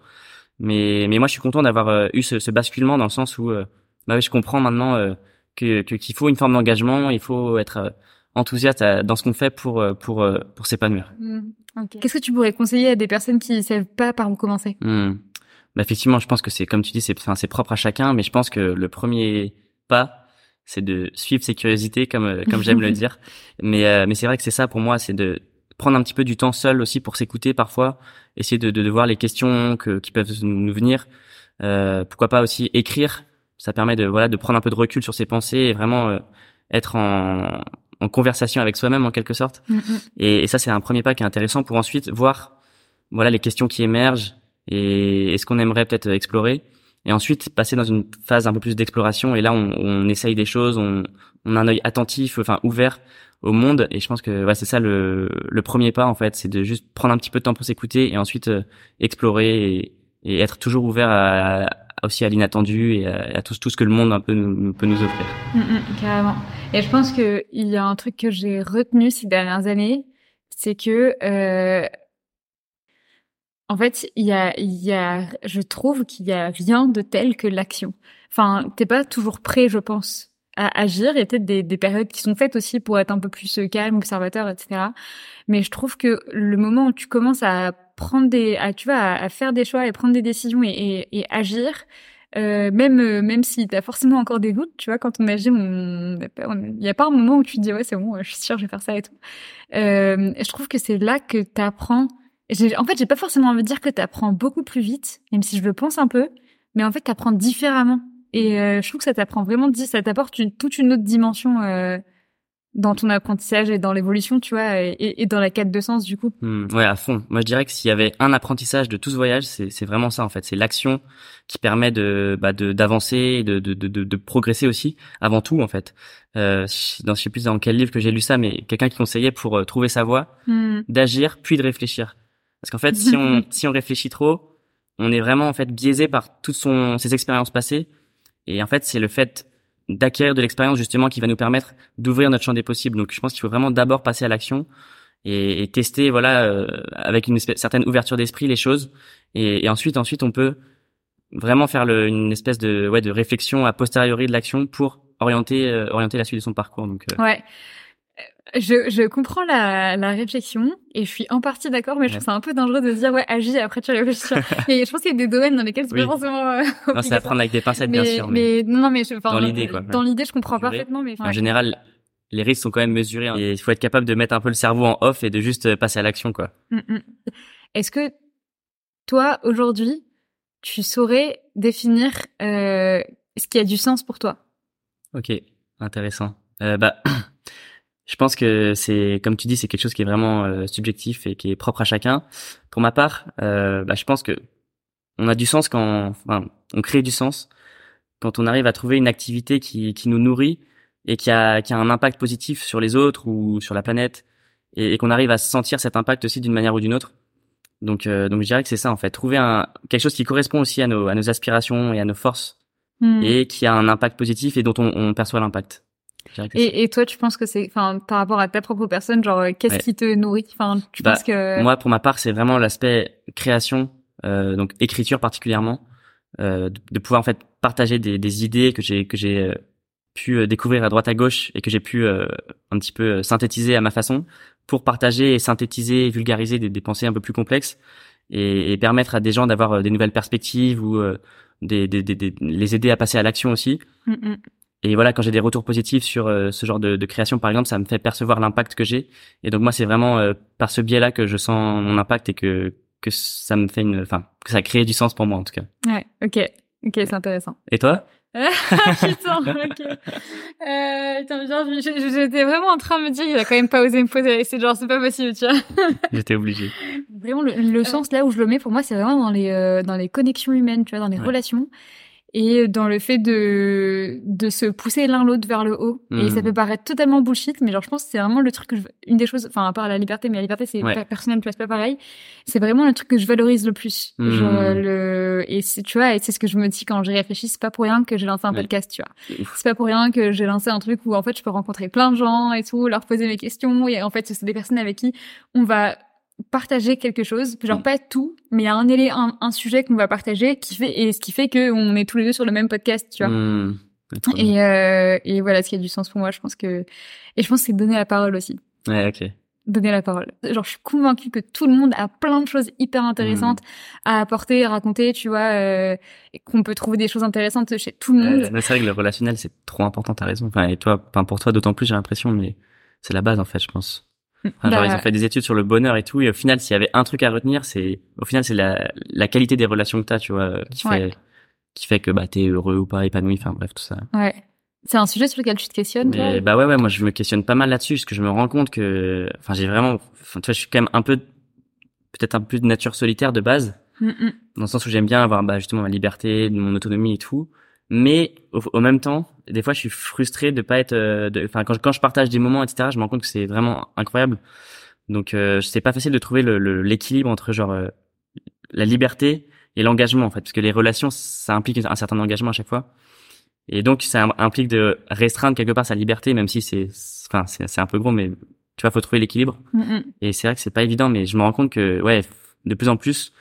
Mais, mais moi, je suis content d'avoir euh, eu ce, ce, basculement dans le sens où, euh, bah je comprends maintenant que qu'il faut une forme d'engagement, il faut être enthousiaste dans ce qu'on fait pour pour pour s'épanouir. Mmh, Qu'est-ce que tu pourrais conseiller à des personnes qui savent pas par où commencer? Mmh. bah, effectivement, je pense que c'est comme tu dis, c'est c'est propre à chacun, mais je pense que le premier pas, c'est de suivre ses curiosités comme comme j'aime le dire. Mais mais c'est vrai que c'est ça pour moi, c'est de prendre un petit peu du temps seul aussi pour s'écouter parfois, essayer de, de, voir les questions que, qui peuvent nous venir. Euh, pourquoi pas aussi écrire Ça permet de voilà de prendre un peu de recul sur ses pensées et vraiment euh, être en, en conversation avec soi-même en quelque sorte. Mm. Et, et, ça c'est un premier pas qui est intéressant pour ensuite voir voilà les questions qui émergent et, et ce qu'on aimerait peut-être explorer. Et ensuite passer dans une phase un peu plus d'exploration. Et là on, on essaye des choses, on, on a un œil attentif, enfin ouvert au monde. Et je pense que ouais, c'est ça le, le premier pas en fait. C'est de juste prendre un petit peu de temps pour s'écouter et ensuite euh, explorer et, et, être toujours ouvert à, aussi à l'inattendu et à, tout, ce que le monde un peu nous, peut nous offrir. Mm, mm, carrément. Et je pense que il y a un truc que j'ai retenu ces dernières années c'est que euh, en fait il y a y a je trouve qu'il y a rien de tel que l'action enfin t'es pas toujours prêt je pense à agir. Il y a peut-être des, des, périodes qui sont faites aussi pour être un peu plus euh, calme, observateur, etc. Mais je trouve que le moment où tu commences à prendre des, à, tu vois, à, faire des choix et prendre des décisions et, et, et agir, euh, même euh, même si t'as forcément encore des doutes, tu vois, quand on agit, il n'y a pas un moment où tu te dis ouais c'est bon, je suis sûre, je vais faire ça et tout. Euh, je trouve que c'est là que t'apprends. En fait, j'ai pas forcément envie de dire que t'apprends beaucoup plus vite, même si je le pense un peu, mais en fait t'apprends différemment. Et euh, je trouve que ça t'apprend vraiment, ça t'apporte toute une autre dimension euh, dans ton apprentissage et dans l'évolution, tu vois, et, et, dans la quête de sens du coup. Mmh, ouais, à fond. Moi, je dirais que s'il y avait un apprentissage de tout ce voyage, c'est vraiment ça en fait. C'est l'action qui permet de bah, d'avancer, de, de, de, de, progresser aussi. Avant tout, en fait. Euh, dans, je sais plus dans quel livre que j'ai lu ça, mais quelqu'un qui conseillait pour euh, trouver sa voie, mmh. d'agir puis de réfléchir. Parce qu'en fait, si on si on réfléchit trop, on est vraiment en fait biaisé par toutes son, ses expériences passées et en fait, c'est le fait d'acquérir de l'expérience justement qui va nous permettre d'ouvrir notre champ des possibles. Donc, je pense qu'il faut vraiment d'abord passer à l'action et, et, tester, voilà, euh, avec une certaine ouverture d'esprit les choses. Et, et, ensuite, ensuite, on peut vraiment faire le, une espèce de, ouais, de réflexion a posteriori de l'action pour orienter, euh, orienter la suite de son parcours. Donc, euh, ouais. Je, je comprends la, la réflexion et je suis en partie d'accord, mais je trouve ça un peu dangereux de se dire ouais agis après tu réfléchis. et je pense qu'il y a des domaines dans lesquels c'est pas forcément. Euh, non, c'est à prendre avec des pincettes bien sûr. Mais, mais non, mais je, dans l'idée quoi. Dans l'idée, je comprends parfaitement. Mais en général, les risques sont quand même mesurés hein, et il faut être capable de mettre un peu le cerveau en off et de juste passer à l'action quoi. Mm, mm. Est-ce que toi aujourd'hui, tu saurais définir euh, ce qui a du sens pour toi? Ok, intéressant. Euh, bah Je pense que c'est, comme tu dis, c'est quelque chose qui est vraiment euh, subjectif et qui est propre à chacun. Pour ma part, euh, bah, je pense que on a du sens quand, enfin, on crée du sens quand on arrive à trouver une activité qui, qui nous nourrit et qui a, qui a un impact positif sur les autres ou sur la planète et, qu'on arrive à sentir cet impact aussi d'une manière ou d'une autre. Donc, euh, donc je dirais que c'est ça en fait, trouver un, quelque chose qui correspond aussi à nos, à nos aspirations et à nos forces hmm. et qui a un impact positif et dont on, on perçoit l'impact. Et, et, toi, tu penses que c'est, enfin, par rapport à ta propre personne, genre, euh, qu'est-ce qui te nourrit? Enfin, tu bah, penses que moi, pour ma part, c'est vraiment l'aspect création, euh, donc écriture particulièrement, euh, de, pouvoir en fait partager des, des idées que j'ai que j'ai euh, pu euh, découvrir à droite à gauche et que j'ai pu un petit peu synthétiser à ma façon pour partager et synthétiser et vulgariser des, des pensées un peu plus complexes et, et permettre à des gens d'avoir des nouvelles perspectives ou des, des, des, les aider à passer à l'action aussi. Mm, mm. Et voilà, quand j'ai des retours positifs sur euh, ce genre de, de, création, par exemple, ça me fait percevoir l'impact que j'ai. Et donc moi, c'est vraiment euh, par ce biais-là que je sens mon impact et que que ça me fait une, enfin, que ça crée du sens pour moi en tout cas. Ouais, ok, ok, c'est intéressant. Et toi? Putain, ok. Euh, j'étais vraiment en train de me dire, il a quand même pas osé me poser. C'est genre, c'est pas possible, tu vois. J'étais obligé. Vraiment, le, sens là où je le mets, pour moi, c'est vraiment dans les euh, dans les connexions humaines, tu vois, dans les relations et dans le fait de de se pousser l'un l'autre vers le haut. Et ça hmm. peut paraître totalement bullshit mais genre je pense que c'est vraiment le truc que je, une des choses enfin à part la liberté mais la liberté c'est personnel c'est pas pareil. C'est vraiment le truc que je valorise le plus. Hmm. genre, le et c'est tu vois et c'est ce que je me dis quand j'y réfléchis c'est pas pour rien que j'ai lancé un podcast tu vois. C'est pas pour rien que j'ai lancé un truc où en fait je peux rencontrer plein de gens et tout leur poser mes questions. Et en fait c'est des personnes avec qui on va partager quelque chose, genre mm. pas tout, mais il y a un, un, un sujet qu'on va partager qui fait et ce qui fait que on est tous les deux sur le même podcast, tu vois. Mm. Et, euh, et voilà, ce qui a du sens pour moi, je pense que et je pense que c'est donner la parole aussi. Ouais, ok. donner la parole. Genre, je suis convaincue que tout le monde a plein de choses hyper intéressantes mmh. à apporter, à raconter, tu vois, euh, qu'on peut trouver des choses intéressantes chez tout le monde. c'est vrai que le relationnel, c'est trop important, t'as raison. Enfin, et toi, enfin, pour toi, d'autant plus, j'ai l'impression, mais c'est la base, en fait, je pense. Enfin, genre, ils ont bah fait des études sur le bonheur et tout, et au final, s'il y avait un truc à retenir, c'est, au final, c'est la, la qualité des relations que t'as, tu vois, qui fait, qui fait que, bah, t'es heureux ou pas, épanoui, enfin, bref, tout ça. Ouais. C'est un sujet sur lequel tu te questionnes toi Bah ouais, ouais, moi je me questionne pas mal là-dessus, parce que je me rends compte que, enfin, j'ai vraiment, enfin, tu vois, je suis quand même un peu, peut-être un peu de nature solitaire de base, mm, mm. dans le sens où j'aime bien avoir, bah, justement, ma liberté, mon autonomie et tout, mais au, même temps, des fois, je suis frustré de pas être, euh, enfin, quand, quand je partage des moments, etc., je me rends compte que c'est vraiment incroyable. Donc, euh, c'est pas facile de trouver l'équilibre le, entre genre euh, la liberté et l'engagement en fait, parce que les relations, ça implique un certain engagement à chaque fois. Et donc, ça implique de restreindre quelque part sa liberté, même si c'est, enfin, c'est un peu gros, mais tu vois, faut trouver l'équilibre. Mm, mm. Et c'est vrai que c'est pas évident, mais je me rends compte que, ouais, de plus en plus,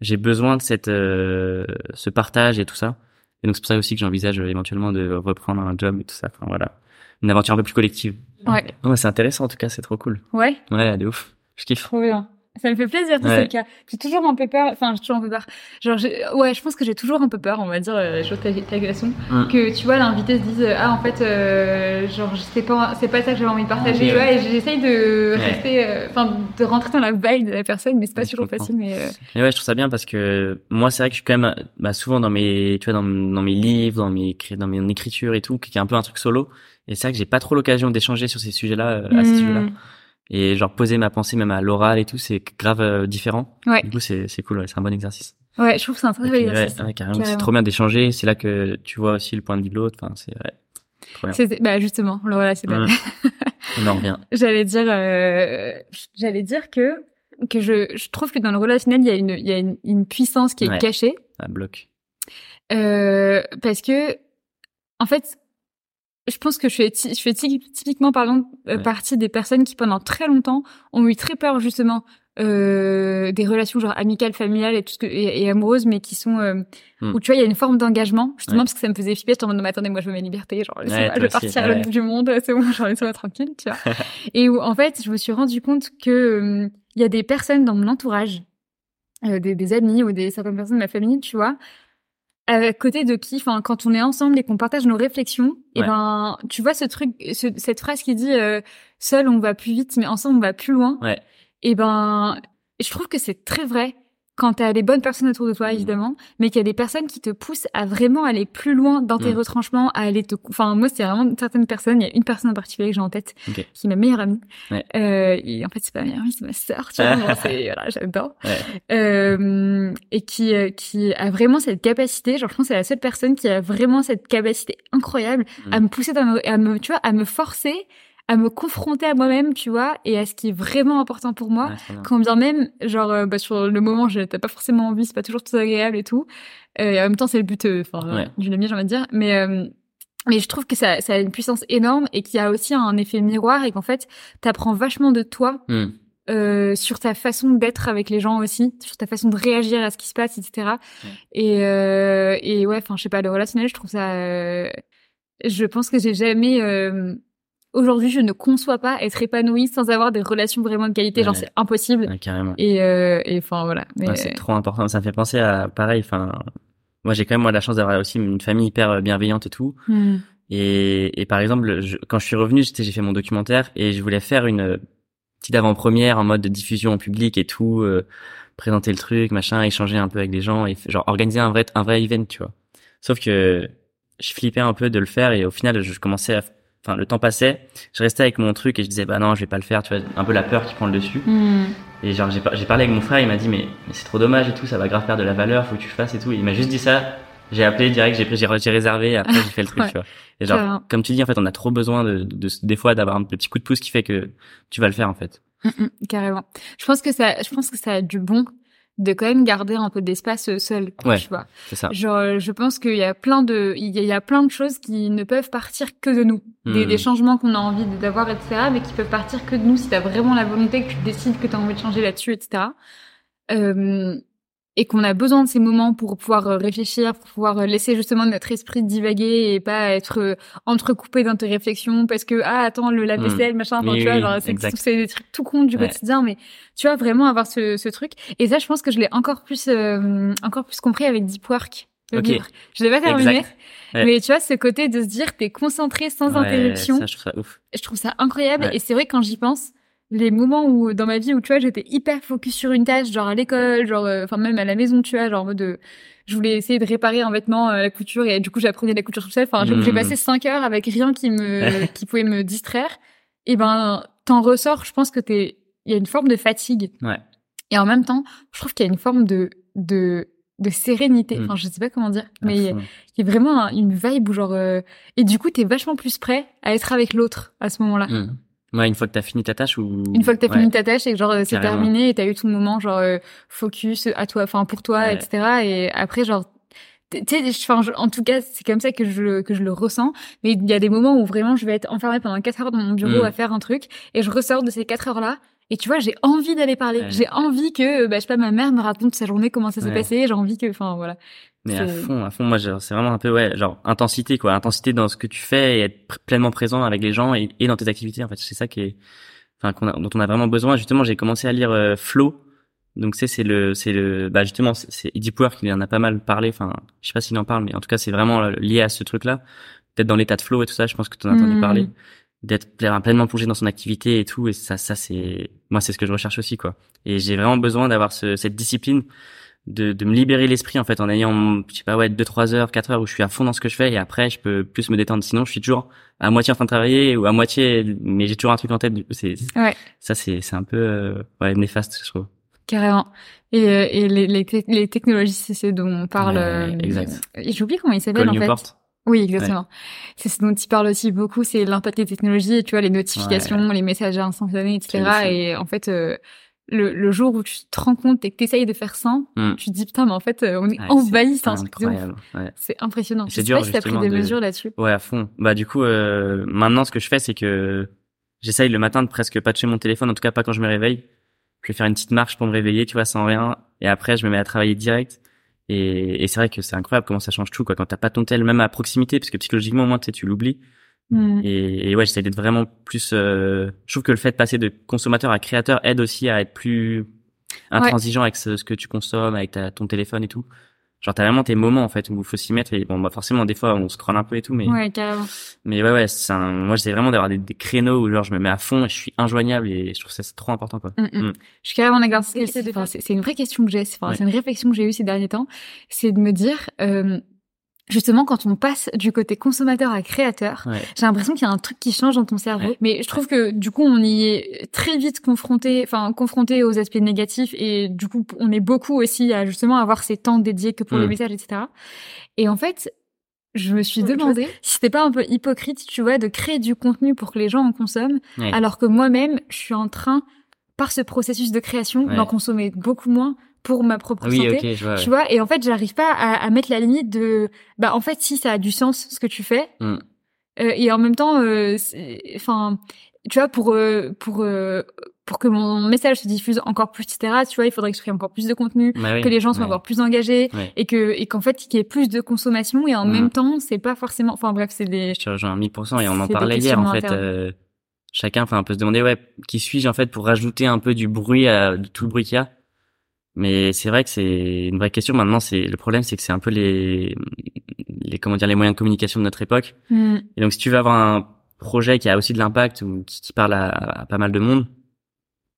j'ai besoin de cette, euh, ce partage et tout ça. Et donc, c'est pour ça aussi que j'envisage éventuellement de reprendre un job et tout ça. Enfin, voilà. Une aventure un peu plus collective. Ouais. ouais c'est intéressant, en tout cas, c'est trop cool. Ouais. Ouais, de ouf. Je kiffe. Trop bien. Ça me fait plaisir que c'est le cas. J'ai toujours un peu peur, enfin, j'ai toujours un peu peur. Genre, ouais, je pense que j'ai toujours un peu peur, on va dire, euh, chose ta, ta glaçon, mm. que tu vois, l'invité se dise, ah, en fait, euh, genre, c'est pas, c'est pas ça que j'avais envie de partager, ah, et j'essaye de rester, euh, enfin, de rentrer dans la vibe de la personne, mais c'est pas toujours facile, mais. Euh... Et ouais, je trouve ça bien parce que moi, c'est vrai que je suis quand même, bah, souvent dans mes, tu vois, dans, dans mes livres, dans mes, dans mes écritures et tout, qui est un peu un truc solo. Et c'est vrai que j'ai pas trop l'occasion d'échanger sur ces sujets-là, à ces mm. sujets-là et genre poser ma pensée même à l'oral et tout c'est grave euh, différent. Ouais. du coup c'est c'est cool ouais, c'est un bon exercice. Ouais je trouve que c'est un très bon exercice ouais, carrément, c'est trop bien d'échanger. C'est là que tu vois aussi le point de vue de l'autre. Enfin c'est ouais, c'est bah justement voilà c'est bien on en revient. J'allais dire euh, j'allais dire que que je je trouve que dans le relationnel il y a une il y a une, une puissance qui est cachée. Un bloc euh, parce que en fait je pense que je fais, je fais typiquement pardon, euh, partie des personnes qui pendant très longtemps ont eu très peur justement euh, des relations genre amicales, familiales et tout ce que, et, amoureuses, mais qui sont euh, hmm. où tu vois il y a une forme d'engagement justement parce que ça me faisait flipper. J'étais en mode non mais attendez moi je veux ma liberté, genre je veux partir à l'autre du monde, c'est bon, genre laissez-moi tranquille, tu vois. et où en fait je me suis rendu compte que euh, il y a des personnes dans mon entourage, euh, des, des amis ou des certaines personnes de ma famille, tu vois, à côté de qui, enfin, quand on est ensemble et qu'on partage nos réflexions, et ben, tu vois ce truc, cette phrase qui dit euh, seul on va plus vite, mais ensemble on va plus loin. Ouais. Et ben, je trouve que c'est très vrai quand tu as les bonnes personnes autour de toi, mmh. évidemment, mais qu'il y a des personnes qui te poussent à vraiment aller plus loin dans tes mmh. retranchements, à aller te... Enfin, moi, c'est vraiment certaines personnes. Il y a une personne en particulier que j'ai en tête, qui est ma meilleure amie. Ouais. Euh, et en fait, c'est pas ma meilleure amie, c'est ma sœur, tu vois. voilà, j'adore. Euh, et qui, euh, qui a vraiment cette capacité, genre, je pense que c'est la seule personne qui a vraiment cette capacité incroyable mmh. à me pousser dans, à me, tu vois, à me forcer à me confronter à moi-même, tu vois, et à ce qui est vraiment important pour moi. quand bien même, genre, euh, bah, sur le moment, j'étais pas forcément envie, c'est pas toujours tout agréable et tout. Euh, et en même temps, c'est le but, euh, enfin, d'une amie, j'ai envie de dire. Mais, mais je trouve que ça, ça a une puissance énorme et qu'il y a aussi un effet miroir et qu'en fait, t'apprends vachement de toi. Hmm. Euh, sur ta façon d'être avec les gens aussi, sur ta façon de réagir à ce qui se passe, etc. Et, euh, et ouais, enfin, je sais pas, le relationnel, je trouve ça. Euh, je pense que j'ai jamais aujourd'hui, je ne conçois pas être épanouie sans avoir des relations vraiment de qualité. Genre, c'est impossible. carrément. Et, euh, et enfin, voilà. Mais... c'est trop important. Ça me fait penser à, pareil, enfin, moi, j'ai quand même, moi, la chance d'avoir aussi une famille hyper euh, bienveillante et tout. Hmm. Et, et par exemple, quand je suis revenu, j'ai fait mon documentaire et je voulais faire une petite avant-première en mode de diffusion en public et tout, euh, présenter le truc, machin, échanger un peu avec des gens et genre organiser un vrai, un vrai event, tu vois. Sauf que je flippais un peu de le faire et au final, je commençais à enfin le temps passait, je restais avec mon truc et je disais bah non je vais pas le faire, tu vois, un peu la peur qui prend le dessus. Hmm. Et genre j'ai, parlé avec mon frère, il m'a dit mais, c'est trop dommage et tout, ça va grave perdre de la valeur, faut que tu fasses et tout. il m'a juste dit ça, j'ai appelé direct, j'ai, j'ai, j'ai réservé, après j'ai fait le truc, tu vois. Et genre comme tu dis en fait on a trop besoin de, de, des fois d'avoir un petit coup de pouce qui fait que tu vas le faire en fait. Mm, mm, carrément. Je pense que ça, je pense que ça a du bon de quand même garder un peu d'espace euh, seul, ouais, tu vois. C'est ça. Genre, euh, je pense qu'il y a plein de, il y a plein de choses qui ne peuvent partir que de nous. Des, hmm. des, changements qu'on a envie d'avoir, etc., mais qui peuvent partir que de nous si t'as vraiment la volonté, que tu décides que t'as envie de changer là-dessus, etc. Euh, et qu'on a besoin de ces moments pour pouvoir euh, réfléchir, pour pouvoir euh, laisser justement notre esprit divaguer et pas être euh, entrecoupé dans tes réflexions parce que ah attends le lave-vaisselle mmh. machin, tu vois, genre c'est des trucs tout con du quotidien, mais tu vois vraiment avoir ce, ce truc. Et ça, je pense que je l'ai encore plus encore plus compris avec Deep Work. Le livre. Je l'ai pas terminé, mais tu vois ce côté de se dire t'es concentré sans interruption. Ça, je trouve ça ouf. Je trouve ça incroyable et c'est vrai quand j'y pense les moments où dans ma vie où tu vois j'étais hyper focus sur une tâche genre à l'école genre euh, enfin même à la maison tu vois genre en mode de, je voulais essayer de réparer un vêtement à la couture et du coup j'apprenais la couture tout seul enfin j'ai mmh. passé cinq heures avec rien qui me qui pouvait me distraire et ben t'en ressors je pense que t'es il y a une forme de fatigue ouais. et en même temps je trouve qu'il y a une forme de de de sérénité. Mmh. Enfin, je sais pas comment dire, mais il y, a vraiment une vibe où genre euh, et du coup t'es vachement plus prêt à être avec l'autre à ce moment-là. Mmh. Ouais, une fois que t'as fini ta tâche ou une fois que t'as fini ta tâche et que genre c'est terminé et t'as eu tout le moment genre euh, focus à toi, enfin pour toi, etc. Et après genre tu sais, en tout cas, c'est comme ça que je que je le ressens. Mais il y a des moments où vraiment je vais être enfermée pendant quatre heures dans mon bureau mm. à faire un truc et je ressors de ces quatre heures là et tu vois, j'ai envie d'aller parler. J'ai envie que, bah, je sais pas, ma mère me raconte sa journée, comment ça s'est passé. J'ai envie que, enfin, voilà. Mais à fond, à fond, moi, c'est vraiment un peu, ouais, genre, intensité, quoi. Intensité dans ce que tu fais et être pleinement présent avec les gens et, dans tes activités. En fait, c'est ça qui est, enfin, dont on a vraiment besoin. Justement, j'ai commencé à lire euh, Flow. Donc, c'est, c'est le, c'est le, bah, justement, c'est Deep Work, il en a pas mal parlé. Enfin, je sais pas s'il en parle, mais en tout cas, c'est vraiment euh, lié à ce truc-là. Peut-être dans l'état de flow et tout ça, je pense que tu en as entendu mmh. parler d'être pleinement plongé dans son activité et tout et ça ça c'est moi c'est ce que je recherche aussi quoi. Et j'ai vraiment besoin d'avoir ce, cette discipline de, de me libérer l'esprit en fait en ayant je sais pas ouais deux trois heures quatre heures où je suis à fond dans ce que je fais et après je peux plus me détendre. Sinon je suis toujours à moitié en train de travailler ou à moitié mais j'ai toujours un truc en tête du coup c'est ouais. ça c'est c'est un peu euh, ouais néfaste je trouve. Carrément. Et, euh, et les, les, les technologies c'est ce dont on parle euh, exact j'ai oublié comment il s'appelle en fait oui, exactement. C'est ce dont il parle aussi beaucoup, c'est l'impact des technologies, tu vois, les notifications, les messages instantanés, etc. Et en fait, euh, le, le, jour où tu te rends compte et que tu essayes de faire ça, mm. tu te dis putain, mais en fait, euh, on est envahi, c'est C'est impressionnant. C'est dur. Si t'as pris des mesures là-dessus. Ouais, à fond. Bah du coup, euh, maintenant, ce que je fais, c'est que j'essaye le matin de presque pas toucher mon téléphone, en tout cas pas quand je me réveille. Je vais faire une petite marche pour me réveiller, tu vois, sans rien. Et après, je me mets à travailler direct. Et, et c'est vrai que c'est incroyable comment ça change tout, quoi. Quand t'as pas ton tel, même à proximité, parce que psychologiquement, au moins, tu l'oublies. Mm. Et, et, ouais, j'essaie d'être vraiment plus. Euh... Je trouve que le fait de passer de consommateur à créateur aide aussi à être plus intransigeant avec ce, que tu consommes, avec ta, ton téléphone et tout. Genre t'as vraiment tes moments en fait où il faut s'y mettre et bon bah forcément des fois on scrolle un peu et tout mais ouais carrément. mais ouais ouais c'est moi j'essaie vraiment d'avoir des, des, créneaux où genre je me mets à fond et je suis injoignable et je trouve ça c'est trop important quoi. Mm, mm. Mm. Je suis carrément d'accord c'est une vraie question que j'ai c'est c'est une réflexion que j'ai eue ces derniers temps c'est de me dire euh, justement quand on passe du côté consommateur à créateur, j'ai l'impression qu'il y a un truc qui change dans ton cerveau. Mais je trouve que du coup on y est très vite confronté, enfin confronté aux aspects négatifs et du coup on est beaucoup aussi à justement avoir ces temps dédiés que pour les mm. messages, etc. Et en fait, je me suis demandé si c'était pas un peu hypocrite, tu vois, de créer du contenu pour que les gens en consomment, alors que moi-même je suis en train par ce processus de création d'en consommer beaucoup moins pour ma propre santé. Tu vois, et en fait, j'arrive pas à, à, mettre la limite de, bah, en fait, si ça a du sens ce que tu fais, mm. euh, et en même temps, euh, enfin, tu vois, pour euh, pour euh, pour que mon message se diffuse encore plus, etc. Tu vois, il faudrait que je crée encore plus de contenu, bah que les gens soient encore plus engagés, et que et qu'en fait, qu'il y ait plus de consommation, et en mm. même temps, c'est pas forcément, enfin bref, c'est des. Je te rejoins 1000%, et on en parlait hier, en fait. Euh, chacun, enfin, peut se demander, ouais, qui suis-je en fait pour rajouter un peu du bruit à de tout le bruit qu'il y a? Mais c'est vrai que c'est une vraie question. Maintenant, c'est le problème, c'est que c'est un peu les, les comment dire, les moyens de communication de notre époque. Mm. Et donc, si tu veux avoir un projet qui a aussi de l'impact ou qui, qui parle à, pas mal de monde,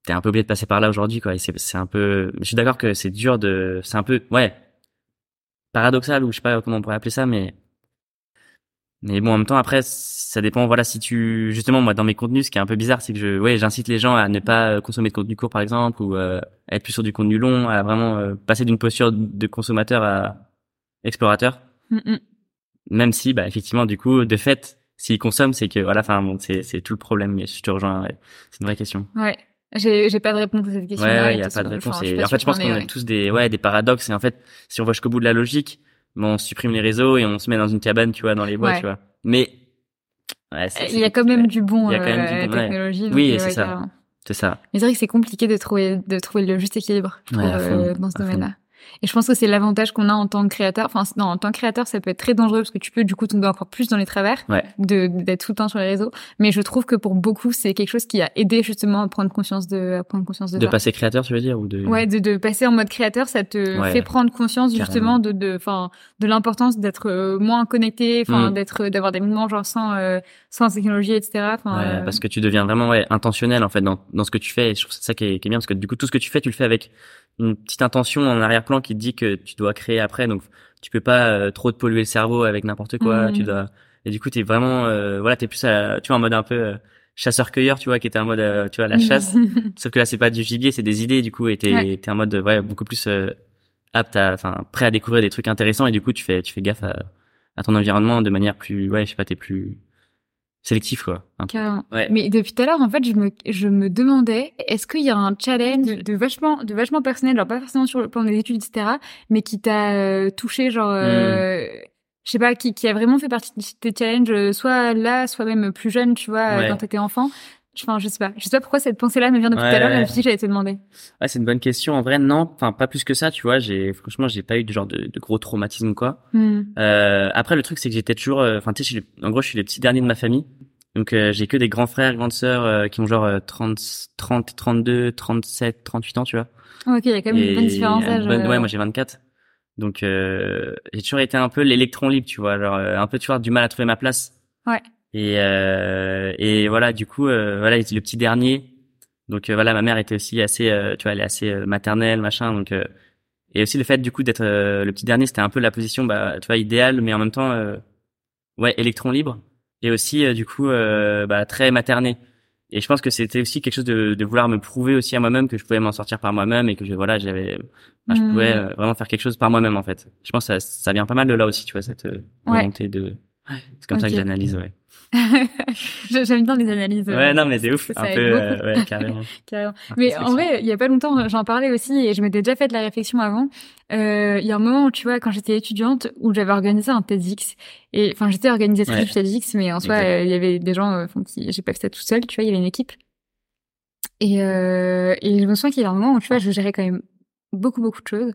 t'es un peu obligé de passer par là aujourd'hui, quoi. Et c'est, c'est un peu, je suis d'accord que c'est dur de, c'est un peu, ouais, paradoxal ou je sais pas comment on pourrait appeler ça, mais mais bon, en même temps, après, ça dépend. Voilà, si tu, justement, moi, dans mes contenus, ce qui est un peu bizarre, c'est que je, ouais, j'incite les gens à ne pas euh, consommer de contenu court, par exemple, ou euh, à être plus sur du contenu long, à vraiment euh, passer d'une posture de consommateur à explorateur. Même si, bah, effectivement, du coup, de fait, s'ils consomment, c'est que, voilà, enfin, bon, c'est, c'est tout le problème. Mais je te rejoins. C'est une vraie question. Ouais. J'ai, j'ai pas de réponse à cette question. Ouais, il y a pas de réponse. et en fait, je pense qu'on a tous des, ouais, des paradoxes. Et en fait, si on va jusqu'au bout de la logique, on supprime les réseaux et on se met dans une cabane, tu vois, dans les bois, tu vois. Mais ouais, il y a quand même du bon. Il y a quand même euh, du bon, technologie. Oui, c'est ça. C'est ça. Mais c'est vrai que c'est compliqué de trouver de trouver le juste équilibre euh, dans ce domaine-là. Et je pense que c'est l'avantage qu'on a en tant que créateur. Enfin, non, en tant que créateur, ça peut être très dangereux parce que tu peux du coup tomber encore plus dans les travers de d'être tout le temps sur les réseaux. Mais je trouve que pour beaucoup, c'est quelque chose qui a aidé justement à prendre conscience de à prendre conscience de. De passer créateur, tu veux dire, ou de. Ouais, de, de passer en mode créateur, ça te fait prendre conscience justement de de enfin de l'importance d'être euh, moins connecté, enfin mm. d'être d'avoir des moments genre sans euh, sans technologie, etc. Enfin, euh, parce que tu deviens vraiment ouais, intentionnel en fait dans dans ce que tu fais. Et je trouve ça qui est, qui est bien parce que du coup tout ce que tu fais, tu le fais avec une petite intention en arrière-plan qui te dit que tu dois créer après. Donc, tu peux pas euh, trop te polluer le cerveau avec n'importe quoi. Tu mmh. dois. Et du coup, t'es vraiment, euh, voilà, t'es plus, à, tu vois, en mode un peu euh, chasseur-cueilleur, tu vois, qui était en mode, euh, tu vois, la chasse. Sauf que là, c'est pas du gibier, c'est des idées, du coup, et t'es, ouais. en mode, ouais, beaucoup plus apte à, enfin, prêt à découvrir des trucs intéressants. Et du coup, tu fais, tu fais gaffe à, à ton environnement de manière plus, ouais, je sais pas, t'es plus sélectif quoi. Ouais. Mais depuis tout à l'heure en fait je me je me demandais est-ce qu'il y a un challenge de, vachement de vachement personnel genre pas forcément sur le plan des études etc mais qui t'a euh, touché genre euh, hmm. je sais pas qui qui a vraiment fait partie de tes challenges euh, soit là soit même plus jeune tu vois ouais. quand t'étais enfant? Enfin, je sais pas. Je sais pas pourquoi cette pensée-là me vient depuis tout à l'heure, mais je j'allais te demander. Ouais, c'est une bonne question. En vrai, non. Enfin, pas plus que ça, tu vois. J'ai, franchement, j'ai pas eu de genre de, de gros traumatisme, quoi. Hmm. Euh, après, le truc, c'est que j'étais toujours, euh, enfin, tu sais, en gros, je suis le petit dernier de ma famille. Donc, euh, j'ai que des grands frères, grandes sœurs, euh, qui ont genre 30, 30, 32, 37, 38 ans, tu vois. ok, il y a quand même une bonne différence d'âge. ouais, moi, j'ai 24. Donc, j'ai toujours été un peu l'électron libre, tu vois. Genre, un peu, tu vois, du mal à trouver ma place. Ouais. Et, euh, et voilà, du coup, euh, voilà, il était le petit dernier. Donc euh, voilà, ma mère était aussi assez, euh, tu vois, elle est assez maternelle, machin. Donc et aussi le fait du coup d'être le petit dernier, c'était un peu la position, bah, tu vois, idéale, mais en même temps, ouais, électron libre. Et aussi du coup, bah, très materné. Et je pense que c'était aussi quelque chose de, de vouloir me prouver aussi à moi-même que je pouvais m'en sortir par moi-même et que je, voilà, j'avais, je pouvais mmh. vraiment faire quelque chose par moi-même en fait. Je pense que ça, ça vient pas mal de là aussi, tu vois, cette volonté de. C'est comme ça que j'analyse, ouais. J'aime bien les analyses. Ouais, non, mais c'est ouf. Un peu, euh, ouais, carrément. carrément. Mais en vrai, il y a pas longtemps, j'en parlais aussi et je m'étais déjà fait de la réflexion avant. Euh, il y a un moment, où, tu vois, quand j'étais étudiante, où j'avais organisé un TEDx. Et, enfin, j'étais organisatrice du TEDx, mais en soi, euh, il y avait des gens, qui, j'ai pas fait ça tout seul, tu vois, il y avait une équipe. Et, euh, et je me souviens qu'il y a un moment où, tu vois, je gérais quand même beaucoup, beaucoup de choses.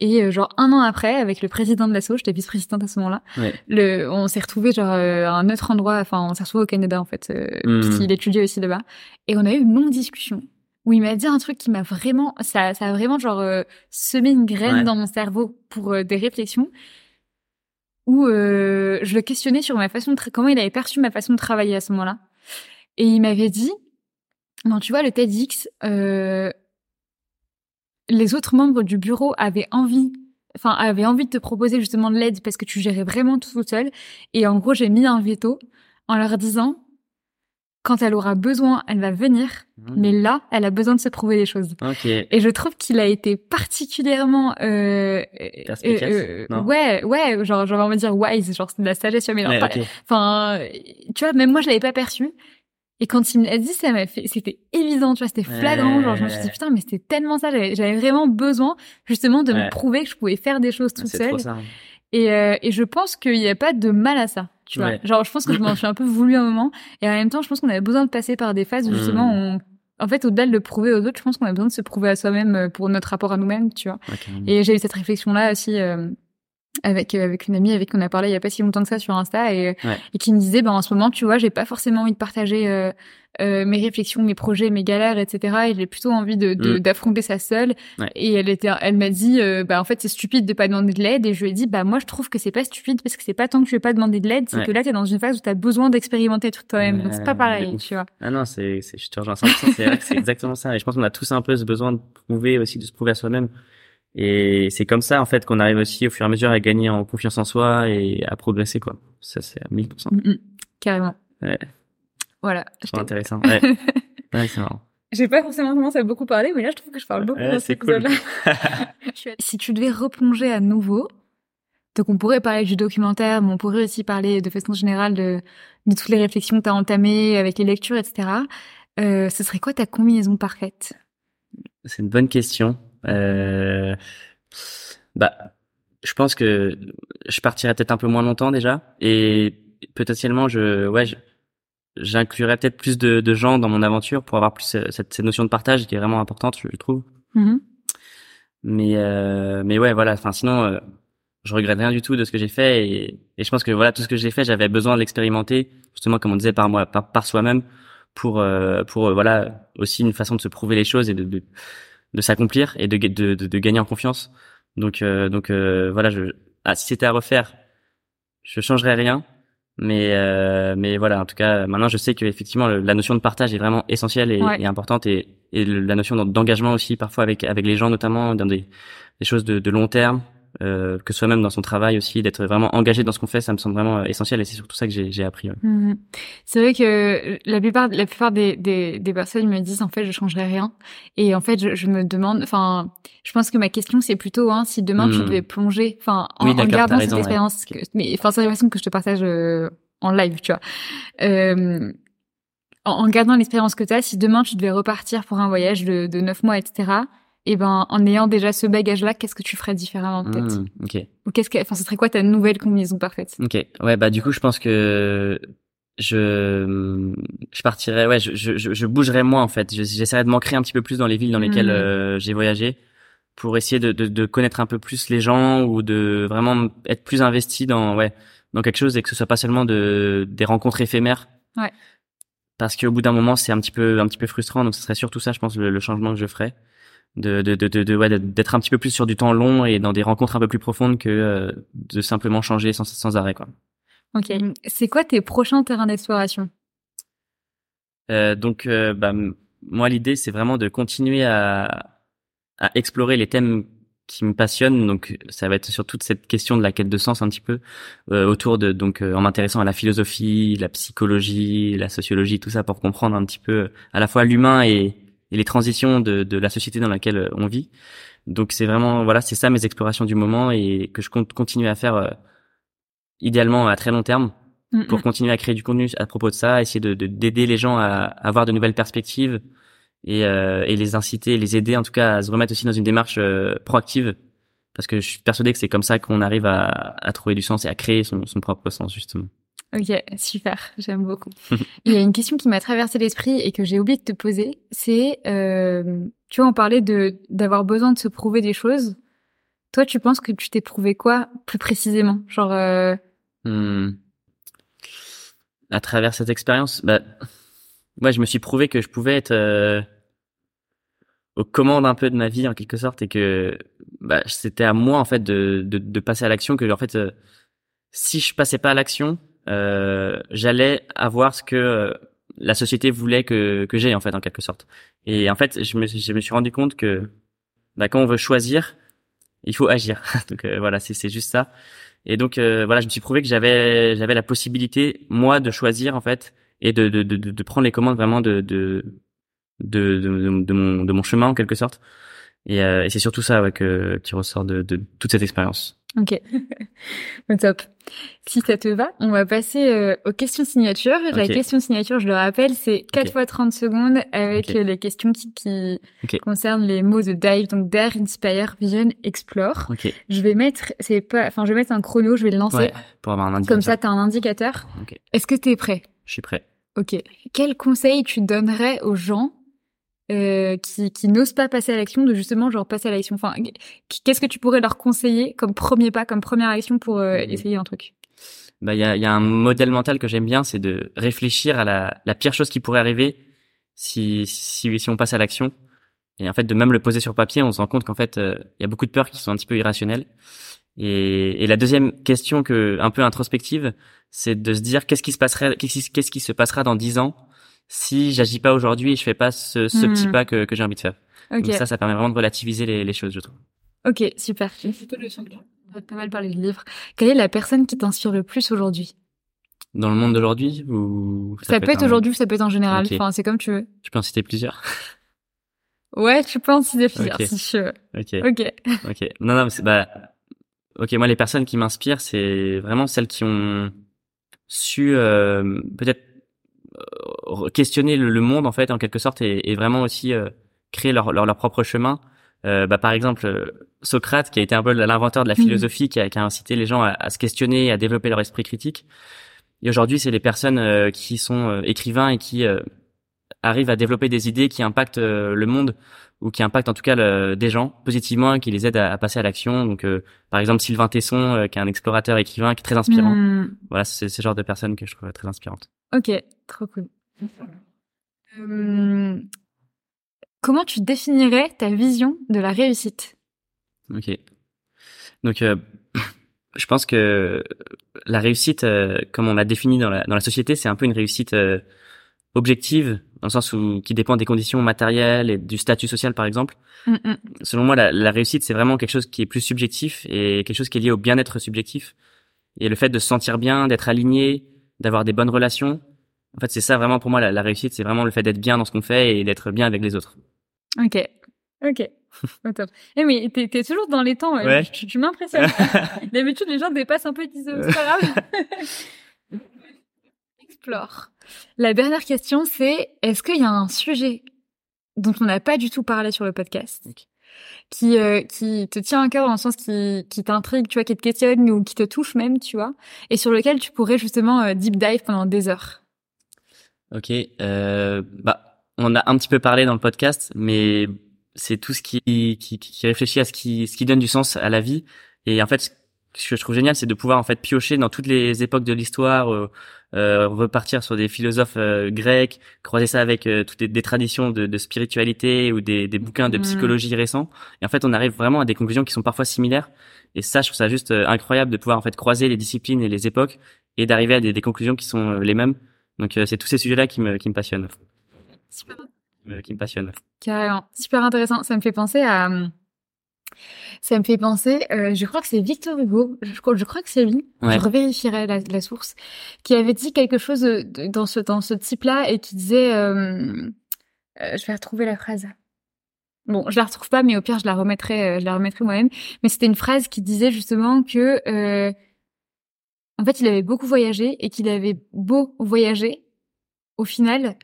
Et euh, genre un an après, avec le président de l'asso, j'étais vice-présidente à ce moment-là, le, on s'est retrouvé genre euh, à un autre endroit, enfin on s'est retrouvé au Canada en fait, euh, mmh. puisqu'il étudiait aussi là-bas, et on a eu une longue discussion où il m'a dit un truc qui m'a vraiment, ça, ça a vraiment genre euh, semé une graine dans mon cerveau pour des réflexions, où je le questionnais sur ma façon de comment il avait perçu ma façon de travailler à ce moment-là, et il m'avait dit, non tu vois le TEDx, euh, les autres membres du bureau avaient envie enfin avaient envie de te proposer justement de l'aide parce que tu gérais vraiment tout seul et en gros j'ai mis un veto en leur disant quand elle aura besoin, elle va venir, mmh. mais là, elle a besoin de se prouver des choses. Et je trouve qu'il a été particulièrement euh, euh, euh ouais, ouais, genre genre on va dire wise, genre c'est de la sagesse, mais enfin, tu vois, même moi je l'avais pas perçu. Et quand il me l'a dit, ça m'a fait, c'était évident, tu vois, c'était flagrant. Genre, je me suis dit, putain, mais c'était tellement ça. J'avais vraiment besoin, justement, de me prouver que je pouvais faire des choses toute seule. Et, euh, et je pense qu'il n'y a pas de mal à ça, tu vois. Genre, je pense que je m'en suis un peu voulu un moment. Et en même temps, je pense qu'on avait besoin de passer par des phases où, justement, hmm. on, en fait, au-delà de le prouver aux autres, je pense qu'on a besoin de se prouver à soi-même euh, pour notre rapport à nous-mêmes, tu vois. et j'ai eu cette réflexion-là aussi, euh, avec euh, avec une amie avec qui on a parlé il y a pas si longtemps que ça sur Insta et, et qui me disait ben en ce moment tu vois j'ai pas forcément envie de partager euh, euh, mes réflexions mes projets mes galères etc et j'ai plutôt envie de mm. d'affronter ça seule. Et elle était elle m'a dit euh, bah en fait c'est stupide de pas demander de l'aide. Et je lui ai dit bah moi je trouve que c'est pas stupide parce que c'est pas tant que tu veux pas demander de l'aide. C'est que là tu es dans une phase où tu as besoin d'expérimenter tout toi-même. Donc c'est pas pareil tu vois. Ah non c'est c'est je te rejoins 100% c'est c'est exactement ça. Et je pense qu'on a tous un peu ce besoin de prouver aussi de se prouver à soi-même et c'est comme ça, en fait, qu'on arrive aussi au fur et à mesure à gagner en confiance en soi et à progresser, quoi. Ça, c'est à 1000%. Mm, mm. carrément. Ouais. Voilà. C'est intéressant. Ouais. ouais c'est marrant. J'ai pas forcément commencé à beaucoup parler, mais là, je trouve que je parle beaucoup ouais, c'est cool. si tu devais replonger à nouveau, donc on pourrait parler du documentaire, mais on pourrait aussi parler de façon générale de, de toutes les réflexions que tu as entamées avec les lectures, etc. Euh, ce serait quoi ta combinaison parfaite? C'est une bonne question. Euh, bah, je pense que je partirais peut-être un peu moins longtemps déjà, et potentiellement, je, ouais, j'inclurais peut-être plus de, de, gens dans mon aventure pour avoir plus cette, cette, notion de partage qui est vraiment importante, je trouve. Mm-hmm. Mais euh, mais ouais, voilà. Enfin, sinon, euh, je regrette rien du tout de ce que j'ai fait et, et je pense que voilà, tout ce que j'ai fait, j'avais besoin de l'expérimenter, justement comme on disait par moi, par, par soi-même, pour euh, pour voilà aussi une façon de se prouver les choses et de de, de s'accomplir et de, de, de de gagner en confiance. Donc donc voilà, je ah, si c'était à refaire, je changerais rien. Mais euh, mais voilà en tout cas maintenant je sais que effectivement la notion de partage est vraiment essentielle et, et importante et, et la notion d'engagement aussi parfois avec avec les gens notamment dans des, des choses de, de long terme euh, que soi-même dans son travail aussi d'être vraiment engagé dans ce qu'on fait ça me semble vraiment essentiel et c'est surtout ça que j'ai appris mmh c'est vrai que la plupart la plupart des, des, des personnes me disent en fait je changerai rien. Et en fait je, je me demande enfin je pense que ma question c'est plutôt hein, si demain tu mmh. devais plonger enfin en, en, gardant cette expérience mais enfin c'est façon que je te partage euh, en live tu vois. Euh, en, en, gardant l'expérience que tu as si demain tu devais repartir pour un voyage de, de 9 mois etc et ben en ayant déjà ce bagage là qu'est-ce que tu ferais différemment peut-être? mmh, ok. Ou qu'est-ce que enfin ce serait quoi ta nouvelle combinaison parfaite? Ok. Ouais bah du coup je pense que je je partirais ouais je je, je bougerais moins en fait. J'essaierais de m'ancrer un petit peu plus dans les villes dans lesquelles mmh. euh, j'ai voyagé pour essayer de, de, de connaître un peu plus les gens ou de vraiment être plus investi dans ouais dans quelque chose et que ce soit pas seulement de des rencontres éphémères. Ouais. Parce qu'au bout d'un moment c'est un petit peu un petit peu frustrant. Donc ce serait surtout ça je pense le, le changement que je ferais de de de, de, ouais, d'être un petit peu plus sur du temps long et dans des rencontres un peu plus profondes que euh, de simplement changer sans sans arrêt quoi. Ok. C'est quoi tes prochains terrains d'exploration? Euh, Donc euh, bah moi l'idée c'est vraiment de continuer à à explorer les thèmes qui me passionnent donc ça va être sur toute cette question de la quête de sens un petit peu euh, autour de donc en m'intéressant à la philosophie, la psychologie, la sociologie tout ça pour comprendre un petit peu à la fois l'humain et et les transitions de, de la société dans laquelle euh, on vit. Donc c'est vraiment voilà, c'est ça mes explorations du moment et que je compte continuer à faire euh, idéalement à très long terme pour continuer à créer du contenu à propos de ça, essayer de d'aider les gens à, avoir de nouvelles perspectives et, euh, et les inciter, les aider en tout cas à se remettre aussi dans une démarche proactive parce que je suis persuadé que c'est comme ça qu'on arrive à, à trouver du sens et à créer son, son propre sens justement. Ok, super, j'aime beaucoup. Il y a une question qui m'a traversé l'esprit et que j'ai oublié de te poser, c'est, euh, tu vois, on parlait de d'avoir besoin de se prouver des choses. Toi, tu penses que tu t'es prouvé quoi plus précisément? Genre. Euh... Hmm. À travers cette expérience, bah, moi, je me suis prouvé que je pouvais être euh, aux commandes un peu de ma vie en quelque sorte et que bah, c'était à moi en fait de, de, de passer à l'action. Que en fait, si je passais pas à l'action, j'allais avoir ce que euh, la société voulait que, que j'ai en fait en quelque sorte. Et en fait, je me, je me suis rendu compte que bah, quand on veut choisir, il faut agir. donc euh, voilà, c'est juste ça. Et donc voilà, je me suis prouvé que j'avais j'avais la possibilité moi de choisir en fait et de de de, de prendre les commandes vraiment de de de, de, mon de mon chemin en quelque sorte. Et, et c'est surtout ça ouais, que qui ressort de, de toute cette expérience. Ok, top. Si ça te va, on va passer euh, aux questions signatures. La question signature, je le rappelle, c'est 4 fois 30 secondes avec les questions qui, qui concernent les mots de Dive, donc Dare, Inspire, Vision, Explore. Je vais mettre, c'est pas, enfin, je vais mettre un chrono, je vais le lancer. pour avoir un indicateur. Comme ça, t'as un indicateur. Est-ce que t'es prêt? Je suis prêt. Ok. Quel conseil tu donnerais aux gens euh, qui, qui n'osent pas passer à l'action, de justement genre passer à l'action. Enfin, qu'est-ce que tu pourrais leur conseiller comme premier pas, comme première action pour euh, mmh. essayer un truc? Bah, il y a, y a un modèle mental que j'aime bien, c'est de réfléchir à la, la pire chose qui pourrait arriver si, si, si on passe à l'action. Et en fait, de même le poser sur papier, on se rend compte qu'en fait, euh, il y a beaucoup de peurs qui sont un petit peu irrationnelles. Et, et la deuxième question que un peu introspective, c'est de se dire qu'est-ce qui se passerait, qu'est-ce qui se passera dans dix ans si j'agis pas aujourd'hui et je fais pas ce, ce petit hmm. pas que, que j'ai envie de faire. Donc ça, ça permet vraiment de relativiser les, les choses, je trouve. Ok, super. On va pas mal parler de livres. Quelle est la personne qui t'inspire le plus aujourd'hui? Dans le monde d'aujourd'hui ou ça, peut être, aujourd'hui ou ça peut être en général. Enfin, c'est comme tu veux. Tu peux en citer plusieurs? ouais, tu peux en citer plusieurs si tu veux. Ok. Ok. Ok. Non, non, c'est bah. Ok, moi les personnes qui m'inspirent, c'est vraiment celles qui ont su euh, peut-être questionner le, monde en fait en quelque sorte et, et vraiment aussi euh, créer leur, leur, leur, propre chemin. Euh, bah, par exemple, Socrate, qui a été un peu l'inventeur de la mhm. philosophie, qui, a, qui, a, incité les gens à, à, se questionner, à développer leur esprit critique. Et aujourd'hui, c'est les personnes qui sont écrivains et qui arrive à développer des idées qui impactent le monde ou qui impactent en tout cas des gens positivement et qui les aident à, passer à l'action. Donc, par exemple, Sylvain Tesson, qui est un explorateur écrivain, qui est très inspirant. Hmm. Voilà, c'est ce genre de personnes que je trouve très inspirantes. Ok, trop cool. Hum, comment tu définirais ta vision de la réussite? Ok. Donc, euh, je pense que la réussite, euh, comme on l'a défini dans la, dans la société, c'est un peu une réussite euh, objective, dans le sens où qui dépend des conditions matérielles et du statut social, par exemple. Hum, hum. Selon moi, la, la réussite, c'est vraiment quelque chose qui est plus subjectif et quelque chose qui est lié au bien-être subjectif. Et le fait de se sentir bien, d'être aligné, d'avoir des bonnes relations, en fait, c'est ça vraiment pour moi la, réussite, c'est vraiment le fait d'être bien dans ce qu'on fait et d'être bien avec les autres. Ok, ok. top. Eh mais t'es, es toujours dans les temps. Ouais. Tu, tu m'impressionnes. D'habitude, les gens dépassent un peu et disent c'est pas grave. Explore. La dernière question, c'est est-ce qu'il y a un sujet dont on n'a pas du tout parlé sur le podcast? Qui euh, qui te tient à cœur dans le sens qui qui t'intrigue, tu vois, qui te questionne ou qui te touche même, tu vois, et sur lequel tu pourrais justement euh, deep dive pendant des heures. Ok, euh, bah on a un petit peu parlé dans le podcast, mais c'est tout ce qui, qui, qui réfléchit à ce qui ce qui donne du sens à la vie. Et en fait, ce que je trouve génial, c'est de pouvoir en fait piocher dans toutes les époques de l'histoire, euh, euh repartir sur des philosophes euh, grecs, croiser ça avec euh, toutes des, traditions de, de, spiritualité ou des, des bouquins de mmh. psychologie récents. Et en fait, on arrive vraiment à des conclusions qui sont parfois similaires. Et ça, je trouve ça juste incroyable de pouvoir en fait croiser les disciplines et les époques et d'arriver à des, des conclusions qui sont les mêmes. Donc euh, c'est tous ces sujets-là qui me, qui me passionnent. Super. Qui me passionnent. Carrément. Super intéressant. Ça me fait penser à... Ça me fait penser, euh, je crois que c'est Victor Hugo, je, crois, je crois que c'est lui, je revérifierai la, la, source, qui avait dit quelque chose dans ce, dans ce type-là et qui disait, euh, je vais retrouver la phrase. Bon, je la retrouve pas, mais au pire, je la remettrai, je la remettrai moi-même. Mais c'était une phrase qui disait justement que en fait, il avait beaucoup voyagé et qu'il avait beau voyager, au final,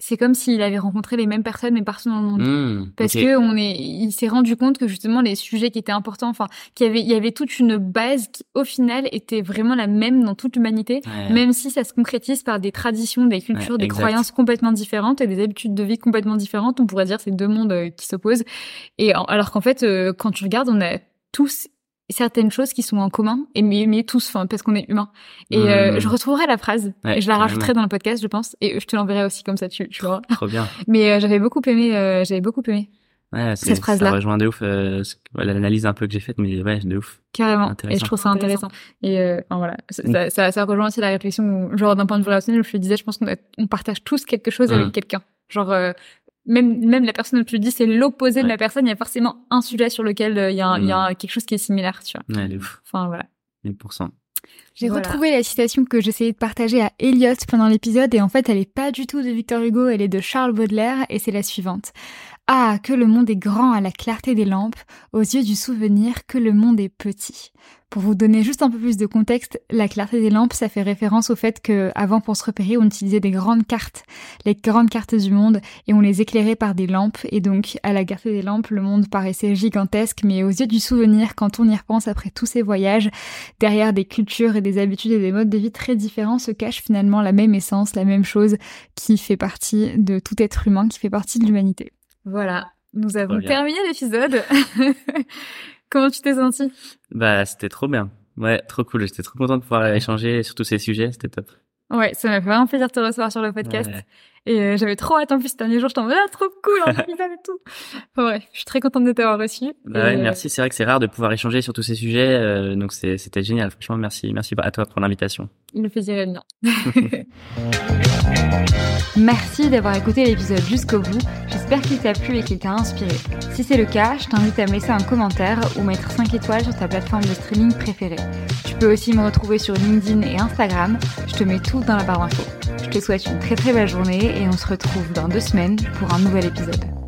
c'est comme s'il avait rencontré les mêmes personnes mais partout dans le monde. Mmh, parce que on est il s'est rendu compte que justement les sujets qui étaient importants enfin qu'il y avait il y avait toute une base qui au final était vraiment la même dans toute l'humanité même si ça se concrétise par des traditions des cultures des croyances complètement différentes et des habitudes de vie complètement différentes. On pourrait dire c'est deux mondes euh, qui s'opposent. Et alors qu'en fait euh, quand tu regardes on a tous certaines choses qui sont en commun et mais, mais tous enfin parce qu'on est humain. Et euh, mmh. je retrouverai la phrase et je la rajouterai dans le podcast je pense et je te l'enverrai aussi comme ça tu tu vois. Trop bien. Mais euh, j'avais beaucoup aimé euh, j'avais beaucoup aimé ouais, cette phrase là ça rejoint de ouf l'analyse un peu que j'ai faite mais ouais de ouf. Carrément. Et je trouve ça intéressant, et enfin voilà ça, ça, ça, rejoint aussi la réflexion genre d'un point de vue relationnel où je te disais je pense qu'on on partage tous quelque chose avec mmh. quelqu'un. Genre même même la personne que tu dis c'est l'opposé de la personne, il y a forcément un sujet sur lequel euh, il y, a, il y a quelque chose qui est similaire, tu vois. Ouais, ouf. Enfin voilà. 1000%. J'ai retrouvé la citation que j'essayais de partager à Elliot pendant l'épisode et en fait elle est pas du tout de Victor Hugo, elle est de Charles Baudelaire et c'est la suivante. Ah, que le monde est grand à la clarté des lampes, aux yeux du souvenir que le monde est petit. Pour vous donner juste un peu plus de contexte, la clarté des lampes, ça fait référence au fait que avant pour se repérer, on utilisait des grandes cartes, les grandes cartes du monde, et on les éclairait par des lampes, et donc à la clarté des lampes, le monde paraissait gigantesque, mais aux yeux du souvenir, quand on y repense après tous ces voyages, derrière des cultures et des habitudes et des modes de vie très différents se cache finalement la même essence, la même chose qui fait partie de tout être humain, qui fait partie de l'humanité. Voilà, nous avons terminé l'épisode. Comment tu t'es senti Bah, c'était trop bien. Ouais, trop cool. J'étais trop content de pouvoir échanger sur tous ces sujets. C'était top. Ouais, ça m'a fait vraiment plaisir de te recevoir sur le podcast. Et euh, j'avais trop hâte en plus, ce dernier jour, je t'en ah, trop cool, en et tout. ouais, je suis très contente de t'avoir reçu. Bah ouais, merci. C'est vrai que c'est rare de pouvoir échanger sur tous ces sujets, euh, donc c'était génial. Franchement, merci, merci à toi pour l'invitation. Il me faisait bien. merci d'avoir écouté l'épisode jusqu'au bout. J'espère qu'il t'a plu et qu'il t'a inspiré. Si c'est le cas, je t'invite à me laisser un commentaire ou mettre 5 étoiles sur ta plateforme de streaming préférée. Tu peux aussi me retrouver sur LinkedIn et Instagram. Je te mets tout dans la barre d'infos. Je te souhaite une très très belle journée et on se retrouve dans deux semaines pour un nouvel épisode.